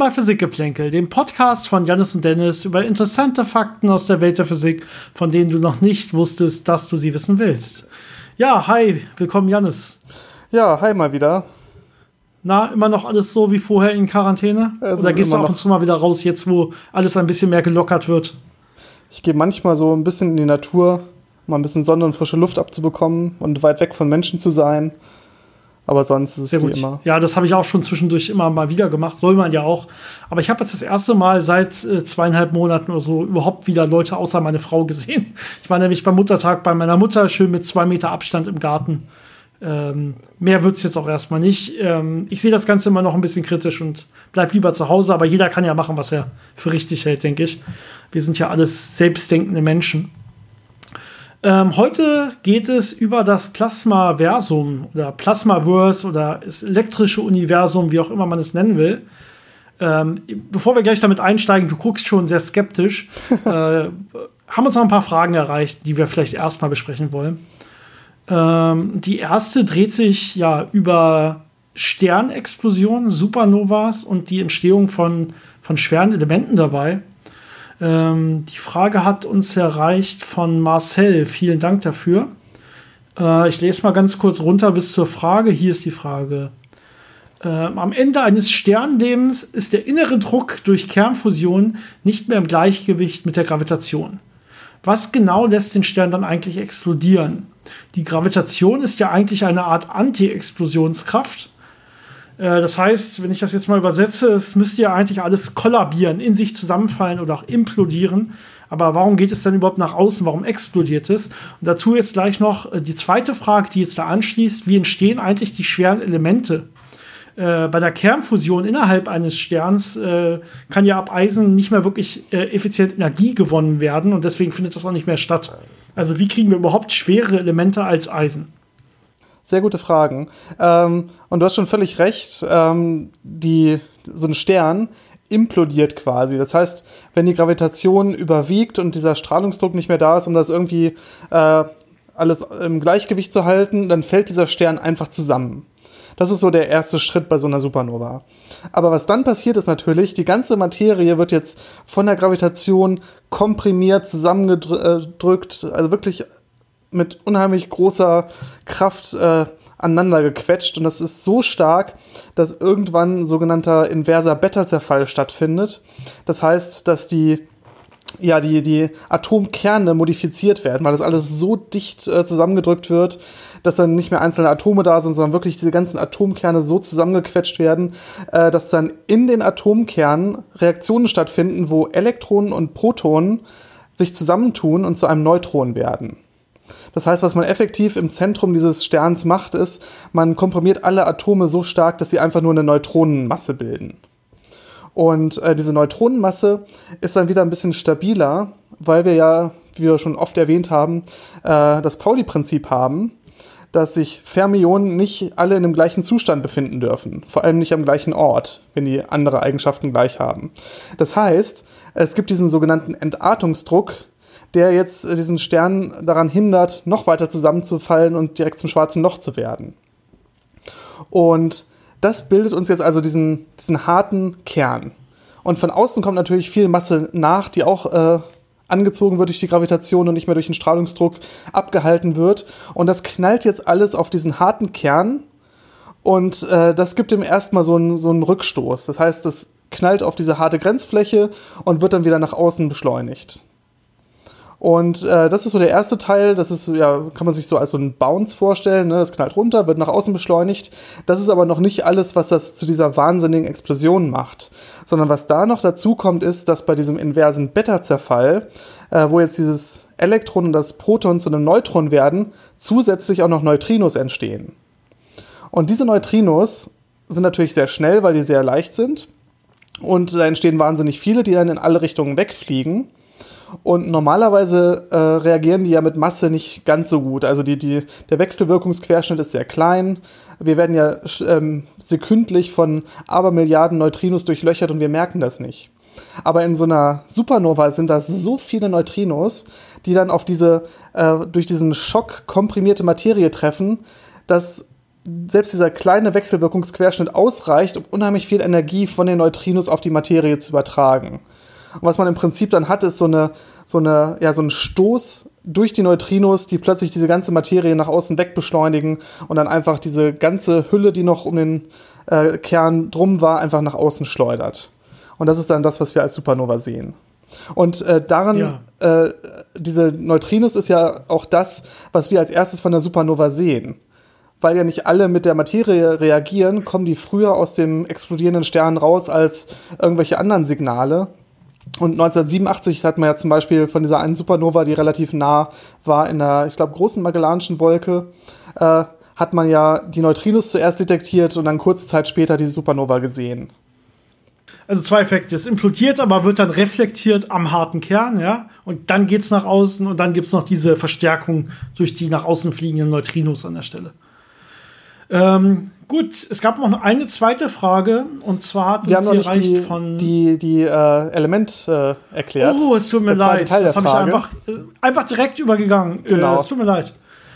Bei Physikgeplänkel, dem Podcast von Janis und Dennis über interessante Fakten aus der Welt der Physik, von denen du noch nicht wusstest, dass du sie wissen willst. Ja, hi, willkommen Janis. Ja, hi mal wieder. Na, immer noch alles so wie vorher in Quarantäne? Es Oder gehst du ab und zu mal wieder raus, jetzt wo alles ein bisschen mehr gelockert wird? Ich gehe manchmal so ein bisschen in die Natur, um mal ein bisschen Sonne und frische Luft abzubekommen und weit weg von Menschen zu sein. Aber sonst ist es Sehr wie gut. immer. Ja, das habe ich auch schon zwischendurch immer mal wieder gemacht, soll man ja auch. Aber ich habe jetzt das erste Mal seit äh, zweieinhalb Monaten oder so überhaupt wieder Leute außer meine Frau gesehen. Ich war nämlich beim Muttertag bei meiner Mutter, schön mit zwei Meter Abstand im Garten. Ähm, mehr wird es jetzt auch erstmal nicht. Ähm, ich sehe das Ganze immer noch ein bisschen kritisch und bleib lieber zu Hause, aber jeder kann ja machen, was er für richtig hält, denke ich. Wir sind ja alles selbstdenkende Menschen. Ähm, heute geht es über das Plasmaversum oder Plasmaverse oder das elektrische Universum, wie auch immer man es nennen will. Ähm, bevor wir gleich damit einsteigen, du guckst schon sehr skeptisch, äh, haben uns noch ein paar Fragen erreicht, die wir vielleicht erstmal besprechen wollen. Ähm, die erste dreht sich ja über Sternexplosionen, Supernovas und die Entstehung von, von schweren Elementen dabei. Ähm, die Frage hat uns erreicht von Marcel. Vielen Dank dafür. Äh, ich lese mal ganz kurz runter bis zur Frage. Hier ist die Frage. Ähm, am Ende eines Sternlebens ist der innere Druck durch Kernfusion nicht mehr im Gleichgewicht mit der Gravitation. Was genau lässt den Stern dann eigentlich explodieren? Die Gravitation ist ja eigentlich eine Art Anti-Explosionskraft. Äh, Das heißt, wenn ich das jetzt mal übersetze, es müsste ja eigentlich alles kollabieren, in sich zusammenfallen oder auch implodieren. Aber warum geht es dann überhaupt nach außen? Warum explodiert es? Und dazu jetzt gleich noch äh, die zweite Frage, die jetzt da anschließt. Wie entstehen eigentlich die schweren Elemente? Äh, bei der Kernfusion innerhalb eines Sterns äh, kann ja ab Eisen nicht mehr wirklich äh, effizient Energie gewonnen werden und deswegen findet das auch nicht mehr statt. Also wie kriegen wir überhaupt schwere Elemente als Eisen? Sehr gute Fragen. Ähm, und du hast schon völlig recht. Ähm, die, so ein Stern implodiert quasi. Das heißt, wenn die Gravitation überwiegt und dieser Strahlungsdruck nicht mehr da ist, um das irgendwie äh, alles im Gleichgewicht zu halten, dann fällt dieser Stern einfach zusammen. Das ist so der erste Schritt bei so einer Supernova. Aber was dann passiert ist natürlich, die ganze Materie wird jetzt von der Gravitation komprimiert, zusammengedrückt, also wirklich mit unheimlich großer Kraft äh, aneinander gequetscht. Und das ist so stark, dass irgendwann sogenannter inverser Beta-Zerfall stattfindet. Das heißt, dass die ja, die, die Atomkerne modifiziert werden, weil das alles so dicht äh, zusammengedrückt wird, dass dann nicht mehr einzelne Atome da sind, sondern wirklich diese ganzen Atomkerne so zusammengequetscht werden, äh, dass dann in den Atomkernen Reaktionen stattfinden, wo Elektronen und Protonen sich zusammentun und zu einem Neutron werden. Das heißt, was man effektiv im Zentrum dieses Sterns macht, ist, man komprimiert alle Atome so stark, dass sie einfach nur eine Neutronenmasse bilden. Und äh, diese Neutronenmasse ist dann wieder ein bisschen stabiler, weil wir ja, wie wir schon oft erwähnt haben, äh, das Pauli-Prinzip haben, dass sich Fermionen nicht alle in dem gleichen Zustand befinden dürfen. Vor allem nicht am gleichen Ort, wenn die andere Eigenschaften gleich haben. Das heißt, es gibt diesen sogenannten Entartungsdruck, der jetzt äh, diesen Stern daran hindert, noch weiter zusammenzufallen und direkt zum schwarzen Loch zu werden. Und das bildet uns jetzt also diesen, diesen harten Kern. Und von außen kommt natürlich viel Masse nach, die auch äh, angezogen wird durch die Gravitation und nicht mehr durch den Strahlungsdruck abgehalten wird. Und das knallt jetzt alles auf diesen harten Kern. Und äh, das gibt ihm erstmal so einen, so einen Rückstoß. Das heißt, das knallt auf diese harte Grenzfläche und wird dann wieder nach außen beschleunigt. Und äh, das ist so der erste Teil, das ist, ja, kann man sich so als so ein Bounce vorstellen, ne? das knallt runter, wird nach außen beschleunigt. Das ist aber noch nicht alles, was das zu dieser wahnsinnigen Explosion macht. Sondern was da noch dazu kommt, ist, dass bei diesem inversen Beta-Zerfall, äh, wo jetzt dieses Elektron und das Proton zu einem Neutron werden, zusätzlich auch noch Neutrinos entstehen. Und diese Neutrinos sind natürlich sehr schnell, weil die sehr leicht sind. Und da entstehen wahnsinnig viele, die dann in alle Richtungen wegfliegen. Und normalerweise äh, reagieren die ja mit Masse nicht ganz so gut. Also die, die, der Wechselwirkungsquerschnitt ist sehr klein. Wir werden ja ähm, sekündlich von Abermilliarden Neutrinos durchlöchert und wir merken das nicht. Aber in so einer Supernova sind das so viele Neutrinos, die dann auf diese äh, durch diesen Schock komprimierte Materie treffen, dass selbst dieser kleine Wechselwirkungsquerschnitt ausreicht, um unheimlich viel Energie von den Neutrinos auf die Materie zu übertragen. Und was man im Prinzip dann hat, ist so eine, so eine, ja, so ein Stoß durch die Neutrinos, die plötzlich diese ganze Materie nach außen wegbeschleunigen und dann einfach diese ganze Hülle, die noch um den äh, Kern drum war, einfach nach außen schleudert. Und das ist dann das, was wir als Supernova sehen. Und äh, daran, ja. äh, diese Neutrinos ist ja auch das, was wir als erstes von der Supernova sehen. Weil ja nicht alle mit der Materie reagieren, kommen die früher aus dem explodierenden Stern raus als irgendwelche anderen Signale. Und 1987 hat man ja zum Beispiel von dieser einen Supernova, die relativ nah war in der, ich glaube, großen Magellanischen Wolke, äh, hat man ja die Neutrinos zuerst detektiert und dann kurze Zeit später die Supernova gesehen. Also zwei Effekte. Es implodiert, aber wird dann reflektiert am harten Kern, ja. Und dann geht es nach außen und dann gibt es noch diese Verstärkung durch die nach außen fliegenden Neutrinos an der Stelle. Ähm, gut, es gab noch eine zweite Frage und zwar hat Wir uns haben noch nicht die, von die, die äh, Element äh, erklärt. Oh, es tut mir leid. das habe ich einfach, äh, einfach direkt übergegangen. Äh, genau. es tut mir leid.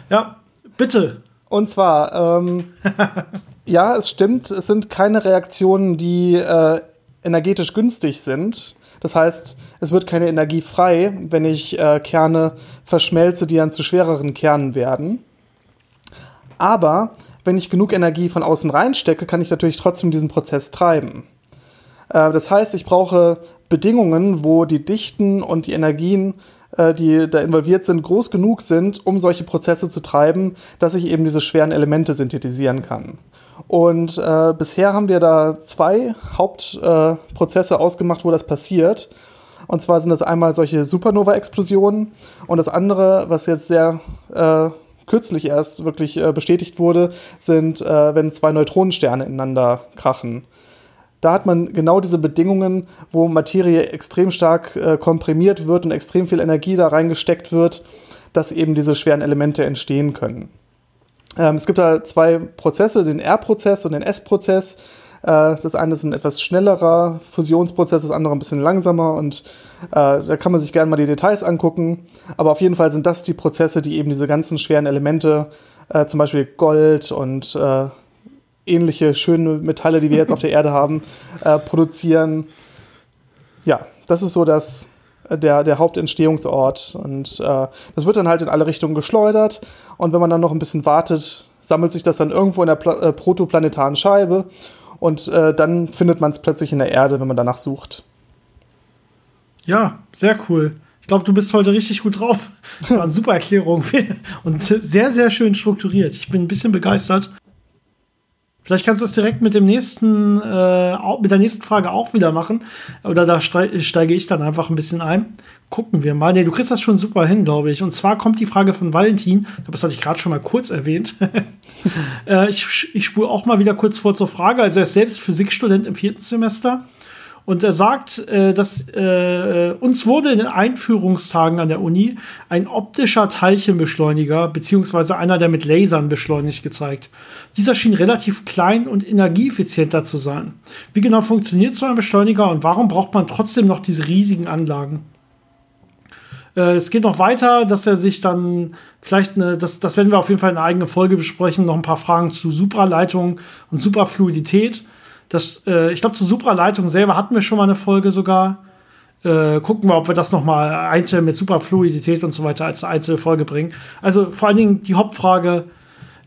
Ja, bitte. Und zwar, ähm, ja, es stimmt, es sind keine Reaktionen, die äh, energetisch günstig sind. Das heißt, es wird keine Energie frei, wenn ich äh, Kerne verschmelze, die dann zu schwereren Kernen werden. Aber wenn ich genug Energie von außen reinstecke, kann ich natürlich trotzdem diesen Prozess treiben. Äh, das heißt, ich brauche Bedingungen, wo die Dichten und die Energien, äh, die da involviert sind, groß genug sind, um solche Prozesse zu treiben, dass ich eben diese schweren Elemente synthetisieren kann. Und äh, bisher haben wir da zwei Hauptprozesse äh, ausgemacht, wo das passiert. Und zwar sind das einmal solche Supernova-Explosionen und das andere, was jetzt sehr äh, kürzlich erst wirklich äh, bestätigt wurde, sind, äh, wenn zwei Neutronensterne ineinander krachen. Da hat man genau diese Bedingungen, wo Materie extrem stark äh, komprimiert wird und extrem viel Energie da reingesteckt wird, dass eben diese schweren Elemente entstehen können. Ähm, es gibt da zwei Prozesse, den R-Prozess und den S-Prozess. Äh, das eine ist ein etwas schnellerer Fusionsprozess, das andere ein bisschen langsamer und äh, da kann man sich gerne mal die Details angucken. Aber auf jeden Fall sind das die Prozesse, die eben diese ganzen schweren Elemente, äh, zum Beispiel Gold und äh, ähnliche schöne Metalle, die wir jetzt auf der Erde haben, äh, produzieren. Ja, das ist so das, der, der Hauptentstehungsort. Und äh, das wird dann halt in alle Richtungen geschleudert. Und wenn man dann noch ein bisschen wartet, sammelt sich das dann irgendwo in der Pla äh, protoplanetaren Scheibe. Und äh, dann findet man es plötzlich in der Erde, wenn man danach sucht. Ja, sehr cool. Ich glaube, du bist heute richtig gut drauf. Das war eine super Erklärung und sehr, sehr schön strukturiert. Ich bin ein bisschen begeistert. Vielleicht kannst du es direkt mit dem nächsten, äh, mit der nächsten Frage auch wieder machen. Oder da steige ich dann einfach ein bisschen ein. Gucken wir mal. Nee, du kriegst das schon super hin, glaube ich. Und zwar kommt die Frage von Valentin. Das hatte ich gerade schon mal kurz erwähnt. äh, ich ich spule auch mal wieder kurz vor zur Frage. Also er ist selbst Physikstudent im vierten Semester und er sagt, äh, dass äh, uns wurde in den Einführungstagen an der Uni ein optischer Teilchenbeschleuniger beziehungsweise einer, der mit Lasern beschleunigt, gezeigt. Dieser schien relativ klein und energieeffizienter zu sein. Wie genau funktioniert so ein Beschleuniger und warum braucht man trotzdem noch diese riesigen Anlagen? Äh, es geht noch weiter, dass er sich dann vielleicht eine, das, das werden wir auf jeden Fall in einer eigenen Folge besprechen, noch ein paar Fragen zu Supraleitung und Suprafluidität das, äh, ich glaube, zur Supraleitung selber hatten wir schon mal eine Folge sogar. Äh, gucken wir, ob wir das noch mal einzeln mit Superfluidität und so weiter als einzelne Folge bringen. Also vor allen Dingen die Hauptfrage: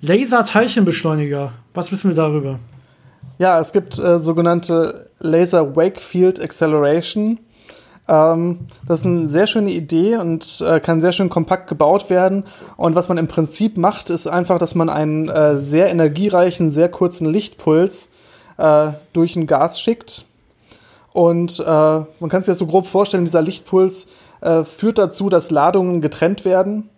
Laser-Teilchenbeschleuniger. Was wissen wir darüber? Ja, es gibt äh, sogenannte Laser Wake Field Acceleration. Ähm, das ist eine sehr schöne Idee und äh, kann sehr schön kompakt gebaut werden. Und was man im Prinzip macht, ist einfach, dass man einen äh, sehr energiereichen, sehr kurzen Lichtpuls äh, durch ein Gas schickt. Und äh, man kann sich das so grob vorstellen, dieser Lichtpuls äh, führt dazu, dass Ladungen getrennt werden,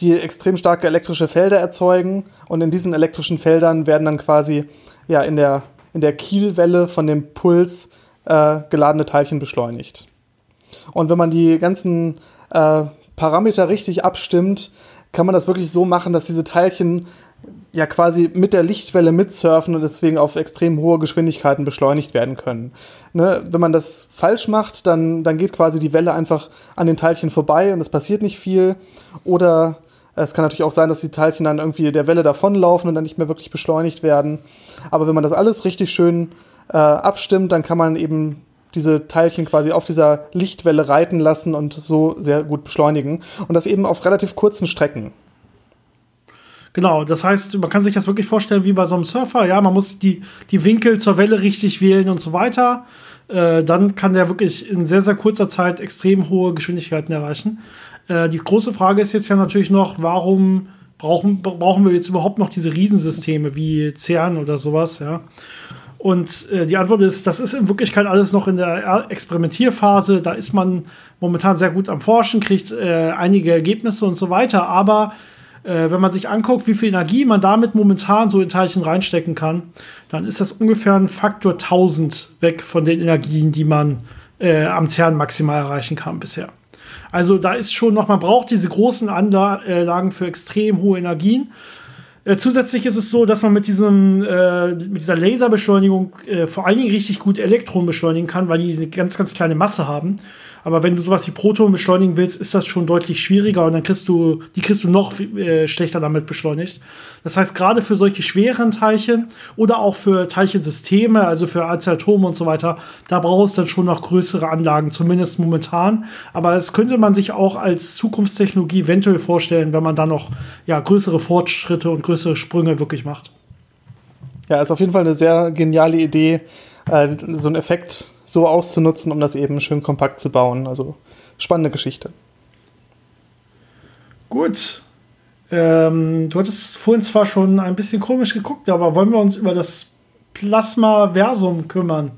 die extrem starke elektrische Felder erzeugen. Und in diesen elektrischen Feldern werden dann quasi ja, in, der, in der Kielwelle von dem Puls äh, geladene Teilchen beschleunigt. Und wenn man die ganzen äh, Parameter richtig abstimmt, kann man das wirklich so machen, dass diese Teilchen ja quasi mit der Lichtwelle mitsurfen und deswegen auf extrem hohe Geschwindigkeiten beschleunigt werden können. Ne? Wenn man das falsch macht, dann, dann geht quasi die Welle einfach an den Teilchen vorbei und es passiert nicht viel. Oder Es kann natürlich auch sein, dass die Teilchen dann irgendwie der Welle davonlaufen und dann nicht mehr wirklich beschleunigt werden. Aber wenn man das alles richtig schön äh, abstimmt, dann kann man eben diese Teilchen quasi auf dieser Lichtwelle reiten lassen und so sehr gut beschleunigen. Und das eben auf relativ kurzen Strecken. Genau, das heißt, man kann sich das wirklich vorstellen wie bei so einem Surfer. Ja, man muss die, die Winkel zur Welle richtig wählen und so weiter. Äh, dann kann der wirklich in sehr, sehr kurzer Zeit extrem hohe Geschwindigkeiten erreichen. Äh, die große Frage ist jetzt ja natürlich noch, warum brauchen, brauchen wir jetzt überhaupt noch diese Riesensysteme wie CERN oder sowas, ja? Und äh, die Antwort ist, das ist in Wirklichkeit alles noch in der Experimentierphase. Da ist man momentan sehr gut am Forschen, kriegt äh, einige Ergebnisse und so weiter. Aber äh, wenn man sich anguckt, wie viel Energie man damit momentan so in Teilchen reinstecken kann, dann ist das ungefähr ein Faktor 1000 weg von den Energien, die man äh, am CERN maximal erreichen kann bisher. Also da ist schon noch, man braucht diese großen Anlagen für extrem hohe Energien. Äh, zusätzlich ist es so, dass man mit, diesem, äh, mit dieser Laserbeschleunigung äh, vor allen Dingen richtig gut Elektronen beschleunigen kann, weil die eine ganz, ganz kleine Masse haben. Aber wenn du sowas wie Proton beschleunigen willst, ist das schon deutlich schwieriger und dann kriegst du, die kriegst du noch äh, schlechter damit beschleunigt. Das heißt, gerade für solche schweren Teilchen oder auch für Teilchensysteme, also für Atome und so weiter, da brauchst du dann schon noch größere Anlagen, zumindest momentan. Aber das könnte man sich auch als Zukunftstechnologie eventuell vorstellen, wenn man dann noch ja, größere Fortschritte und größere Sprünge wirklich macht. Ja, ist auf jeden Fall eine sehr geniale Idee, äh, so einen Effekt so auszunutzen, um das eben schön kompakt zu bauen. Also spannende Geschichte. Gut. Ähm, du hattest vorhin zwar schon ein bisschen komisch geguckt, aber wollen wir uns über das Plasmaversum kümmern?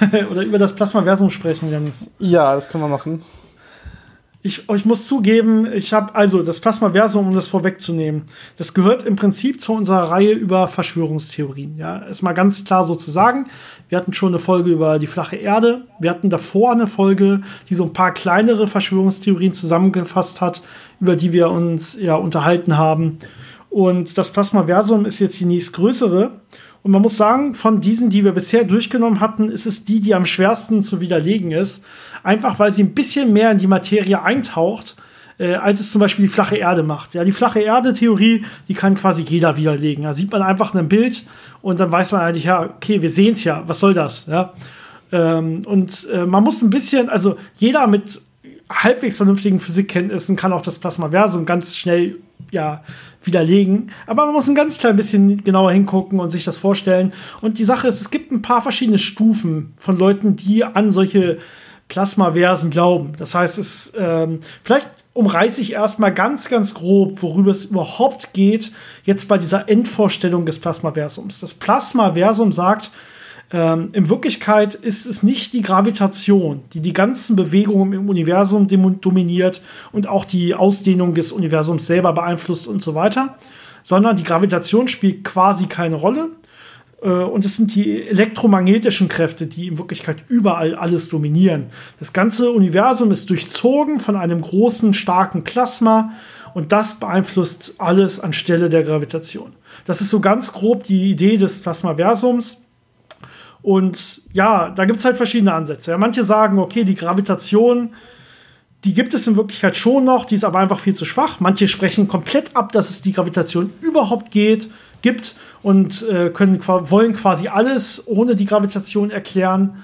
Oder über das Plasmaversum sprechen, Janis? Ja, das können wir machen. Ich, ich muss zugeben, ich habe also das Plasmaversum, um das vorwegzunehmen, das gehört im Prinzip zu unserer Reihe über Verschwörungstheorien. Ja, ist mal ganz klar so zu sagen. Wir hatten schon eine Folge über die flache Erde. Wir hatten davor eine Folge, die so ein paar kleinere Verschwörungstheorien zusammengefasst hat, über die wir uns ja unterhalten haben. Und das Plasmaversum ist jetzt die nächstgrößere. Und man muss sagen, von diesen, die wir bisher durchgenommen hatten, ist es die, die am schwersten zu widerlegen ist. Einfach weil sie ein bisschen mehr in die Materie eintaucht, äh, als es zum Beispiel die flache Erde macht. Ja, die flache Erde-Theorie, die kann quasi jeder widerlegen. Da sieht man einfach ein Bild und dann weiß man eigentlich, ja, okay, wir sehen es ja, was soll das? Ja? Ähm, und äh, man muss ein bisschen, also jeder mit halbwegs vernünftigen Physikkenntnissen kann auch das Plasmaversum ganz schnell ja, widerlegen. Aber man muss ein ganz klein bisschen genauer hingucken und sich das vorstellen. Und die Sache ist, es gibt ein paar verschiedene Stufen von Leuten, die an solche Plasmaversen glauben. Das heißt, es ähm, vielleicht umreiße ich erstmal ganz, ganz grob, worüber es überhaupt geht, jetzt bei dieser Endvorstellung des Plasmaversums. Das Plasmaversum sagt, ähm, in Wirklichkeit ist es nicht die Gravitation, die die ganzen Bewegungen im Universum dominiert und auch die Ausdehnung des Universums selber beeinflusst und so weiter, sondern die Gravitation spielt quasi keine Rolle. Äh, und es sind die elektromagnetischen Kräfte, die in Wirklichkeit überall alles dominieren. Das ganze Universum ist durchzogen von einem großen, starken Plasma und das beeinflusst alles anstelle der Gravitation. Das ist so ganz grob die Idee des Plasmaversums. Und ja, da gibt es halt verschiedene Ansätze. Ja, manche sagen, okay, die Gravitation, die gibt es in Wirklichkeit schon noch, die ist aber einfach viel zu schwach. Manche sprechen komplett ab, dass es die Gravitation überhaupt geht, gibt und äh, können, wollen quasi alles ohne die Gravitation erklären.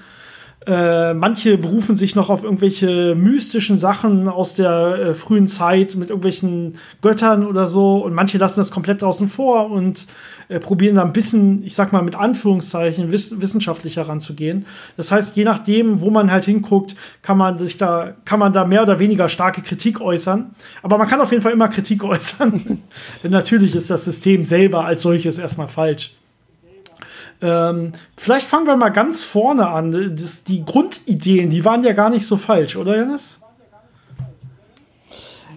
Äh, manche berufen sich noch auf irgendwelche mystischen Sachen aus der äh, frühen Zeit mit irgendwelchen Göttern oder so und manche lassen das komplett draußen vor und äh, probieren da ein bisschen, ich sag mal mit Anführungszeichen, wiss wissenschaftlich heranzugehen. Das heißt, je nachdem, wo man halt hinguckt, kann man sich da, kann man da mehr oder weniger starke Kritik äußern. Aber man kann auf jeden Fall immer Kritik äußern. Denn natürlich ist das System selber als solches erstmal falsch. Ähm, vielleicht fangen wir mal ganz vorne an. Das, die Grundideen, die waren ja gar nicht so falsch, oder Janis?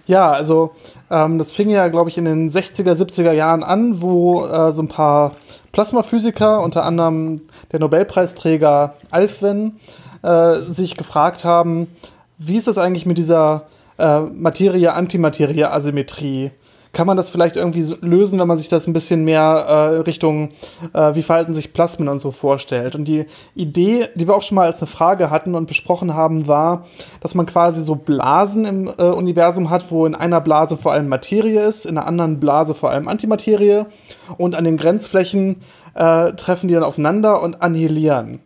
Ja, also ähm, das fing ja, glaube ich, in den 60er, 70er Jahren an, wo äh, so ein paar Plasmaphysiker, unter anderem der Nobelpreisträger Alfven, äh, sich gefragt haben, wie ist das eigentlich mit dieser äh, Materie-Antimaterie-Asymmetrie? Kann man das vielleicht irgendwie lösen, wenn man sich das ein bisschen mehr äh, Richtung, äh, wie verhalten sich Plasmen und so vorstellt. Und die Idee, die wir auch schon mal als eine Frage hatten und besprochen haben, war, dass man quasi so Blasen im äh, Universum hat, wo in einer Blase vor allem Materie ist, in einer anderen Blase vor allem Antimaterie und an den Grenzflächen äh, treffen die dann aufeinander und annihilieren.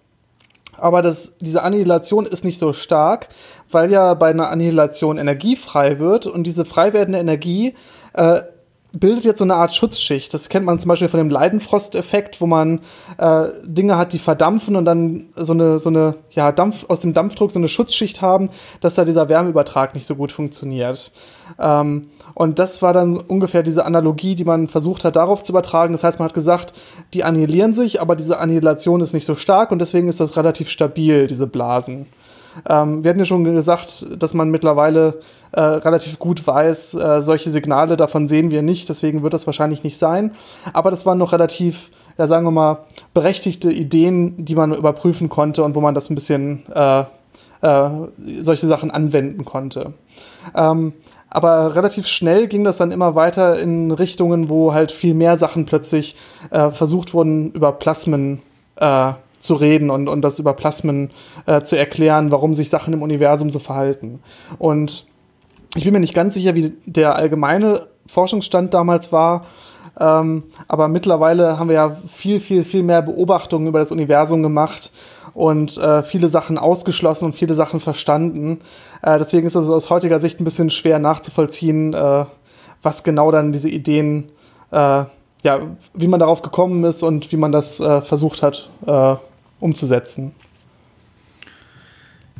Aber das, diese Annihilation ist nicht so stark, weil ja bei einer Annihilation Energie frei wird und diese frei werdende Energie äh, bildet jetzt so eine Art Schutzschicht. Das kennt man zum Beispiel von dem Leidenfrost-Effekt, wo man äh, Dinge hat, die verdampfen und dann so eine, so eine, ja, Dampf, aus dem Dampfdruck so eine Schutzschicht haben, dass da dieser Wärmeübertrag nicht so gut funktioniert. Ähm, und das war dann ungefähr diese Analogie, die man versucht hat, darauf zu übertragen. Das heißt, man hat gesagt, die annihilieren sich, aber diese Annihilation ist nicht so stark und deswegen ist das relativ stabil, diese Blasen. Ähm, wir hatten ja schon gesagt, dass man mittlerweile äh, relativ gut weiß, äh, solche Signale davon sehen wir nicht, deswegen wird das wahrscheinlich nicht sein. Aber das waren noch relativ, ja, sagen wir mal, berechtigte Ideen, die man überprüfen konnte und wo man das ein bisschen äh, äh solche Sachen anwenden konnte. Ähm, aber relativ schnell ging das dann immer weiter in Richtungen, wo halt viel mehr Sachen plötzlich äh, versucht wurden, über Plasmen äh, zu reden und, und das über Plasmen äh, zu erklären, warum sich Sachen im Universum so verhalten. Und ich bin mir nicht ganz sicher, wie der allgemeine Forschungsstand damals war. Ähm, aber mittlerweile haben wir ja viel, viel, viel mehr Beobachtungen über das Universum gemacht und äh, viele Sachen ausgeschlossen und viele Sachen verstanden. Äh, deswegen ist es aus heutiger Sicht ein bisschen schwer nachzuvollziehen, äh, was genau dann diese Ideen, äh, ja, wie man darauf gekommen ist und wie man das äh, versucht hat äh, umzusetzen.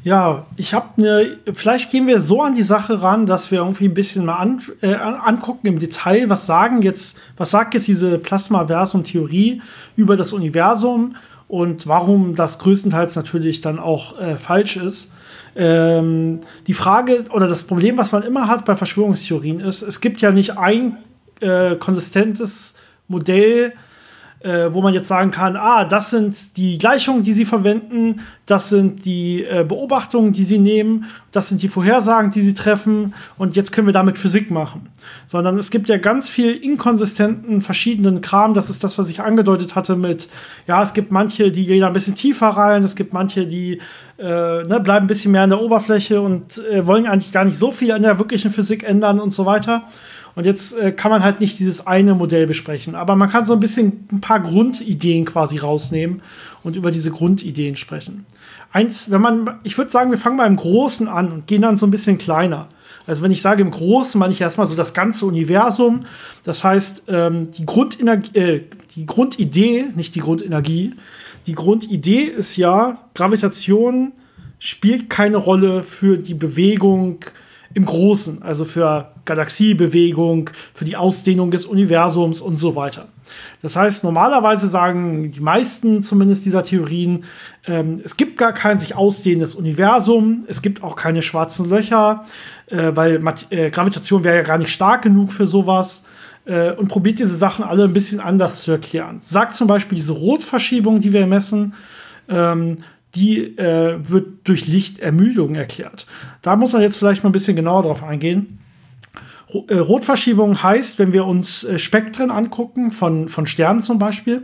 Ja, ich habe eine, vielleicht gehen wir so an die Sache ran, dass wir irgendwie ein bisschen mal an, äh, angucken im Detail, was sagen jetzt, was sagt jetzt diese Plasma-Versum-Theorie über das Universum und warum das größtenteils natürlich dann auch äh, falsch ist. Ähm, die Frage oder das Problem, was man immer hat bei Verschwörungstheorien ist, es gibt ja nicht ein äh, konsistentes Modell, äh, wo man jetzt sagen kann, ah, das sind die Gleichungen, die sie verwenden, das sind die äh, Beobachtungen, die sie nehmen, das sind die Vorhersagen, die sie treffen und jetzt können wir damit Physik machen. Sondern es gibt ja ganz viel inkonsistenten, verschiedenen Kram. Das ist das, was ich angedeutet hatte mit, ja, es gibt manche, die gehen da ein bisschen tiefer rein, es gibt manche, die äh, ne, bleiben ein bisschen mehr an der Oberfläche und äh, wollen eigentlich gar nicht so viel an der wirklichen Physik ändern und so weiter. Und jetzt äh, kann man halt nicht dieses eine Modell besprechen, aber man kann so ein bisschen ein paar Grundideen quasi rausnehmen und über diese Grundideen sprechen. Eins, wenn man, ich würde sagen, wir fangen mal im Großen an und gehen dann so ein bisschen kleiner. Also wenn ich sage im Großen, meine ich erstmal so das ganze Universum. Das heißt, ähm, die, Grundenergie, äh, die Grundidee, nicht die Grundenergie, die Grundidee ist ja, Gravitation spielt keine Rolle für die Bewegung im Großen, also für Galaxiebewegung, für die Ausdehnung des Universums und so weiter. Das heißt, normalerweise sagen die meisten zumindest dieser Theorien, ähm, es gibt gar kein sich ausdehnendes Universum, es gibt auch keine schwarzen Löcher, äh, weil äh, Gravitation wäre ja gar nicht stark genug für sowas äh, und probiert diese Sachen alle ein bisschen anders zu erklären. Sagt zum Beispiel diese Rotverschiebung, die wir messen, ähm, die äh, wird durch Lichtermüdung erklärt. Da muss man jetzt vielleicht mal ein bisschen genauer drauf eingehen. Äh, Rotverschiebung heißt, wenn wir uns äh, Spektren angucken, von, von Sternen zum Beispiel,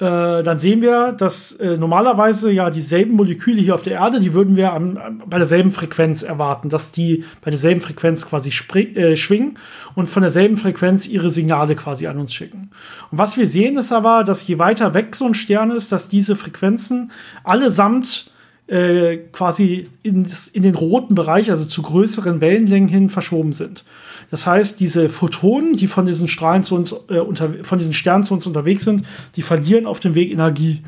äh, dann sehen wir, dass äh, normalerweise ja dieselben Moleküle hier auf der Erde, die würden wir am, bei derselben Frequenz erwarten, dass die bei derselben Frequenz quasi äh, schwingen und von derselben Frequenz ihre Signale quasi an uns schicken. Und was wir sehen ist aber, dass je weiter weg so ein Stern ist, dass diese Frequenzen allesamt äh, quasi in, in den roten Bereich, also zu größeren Wellenlängen hin verschoben sind. Das heißt, diese Photonen, die von diesen Strahlen zu uns, äh, unter, von diesen Sternen zu uns unterwegs sind, die verlieren auf dem Weg Energie.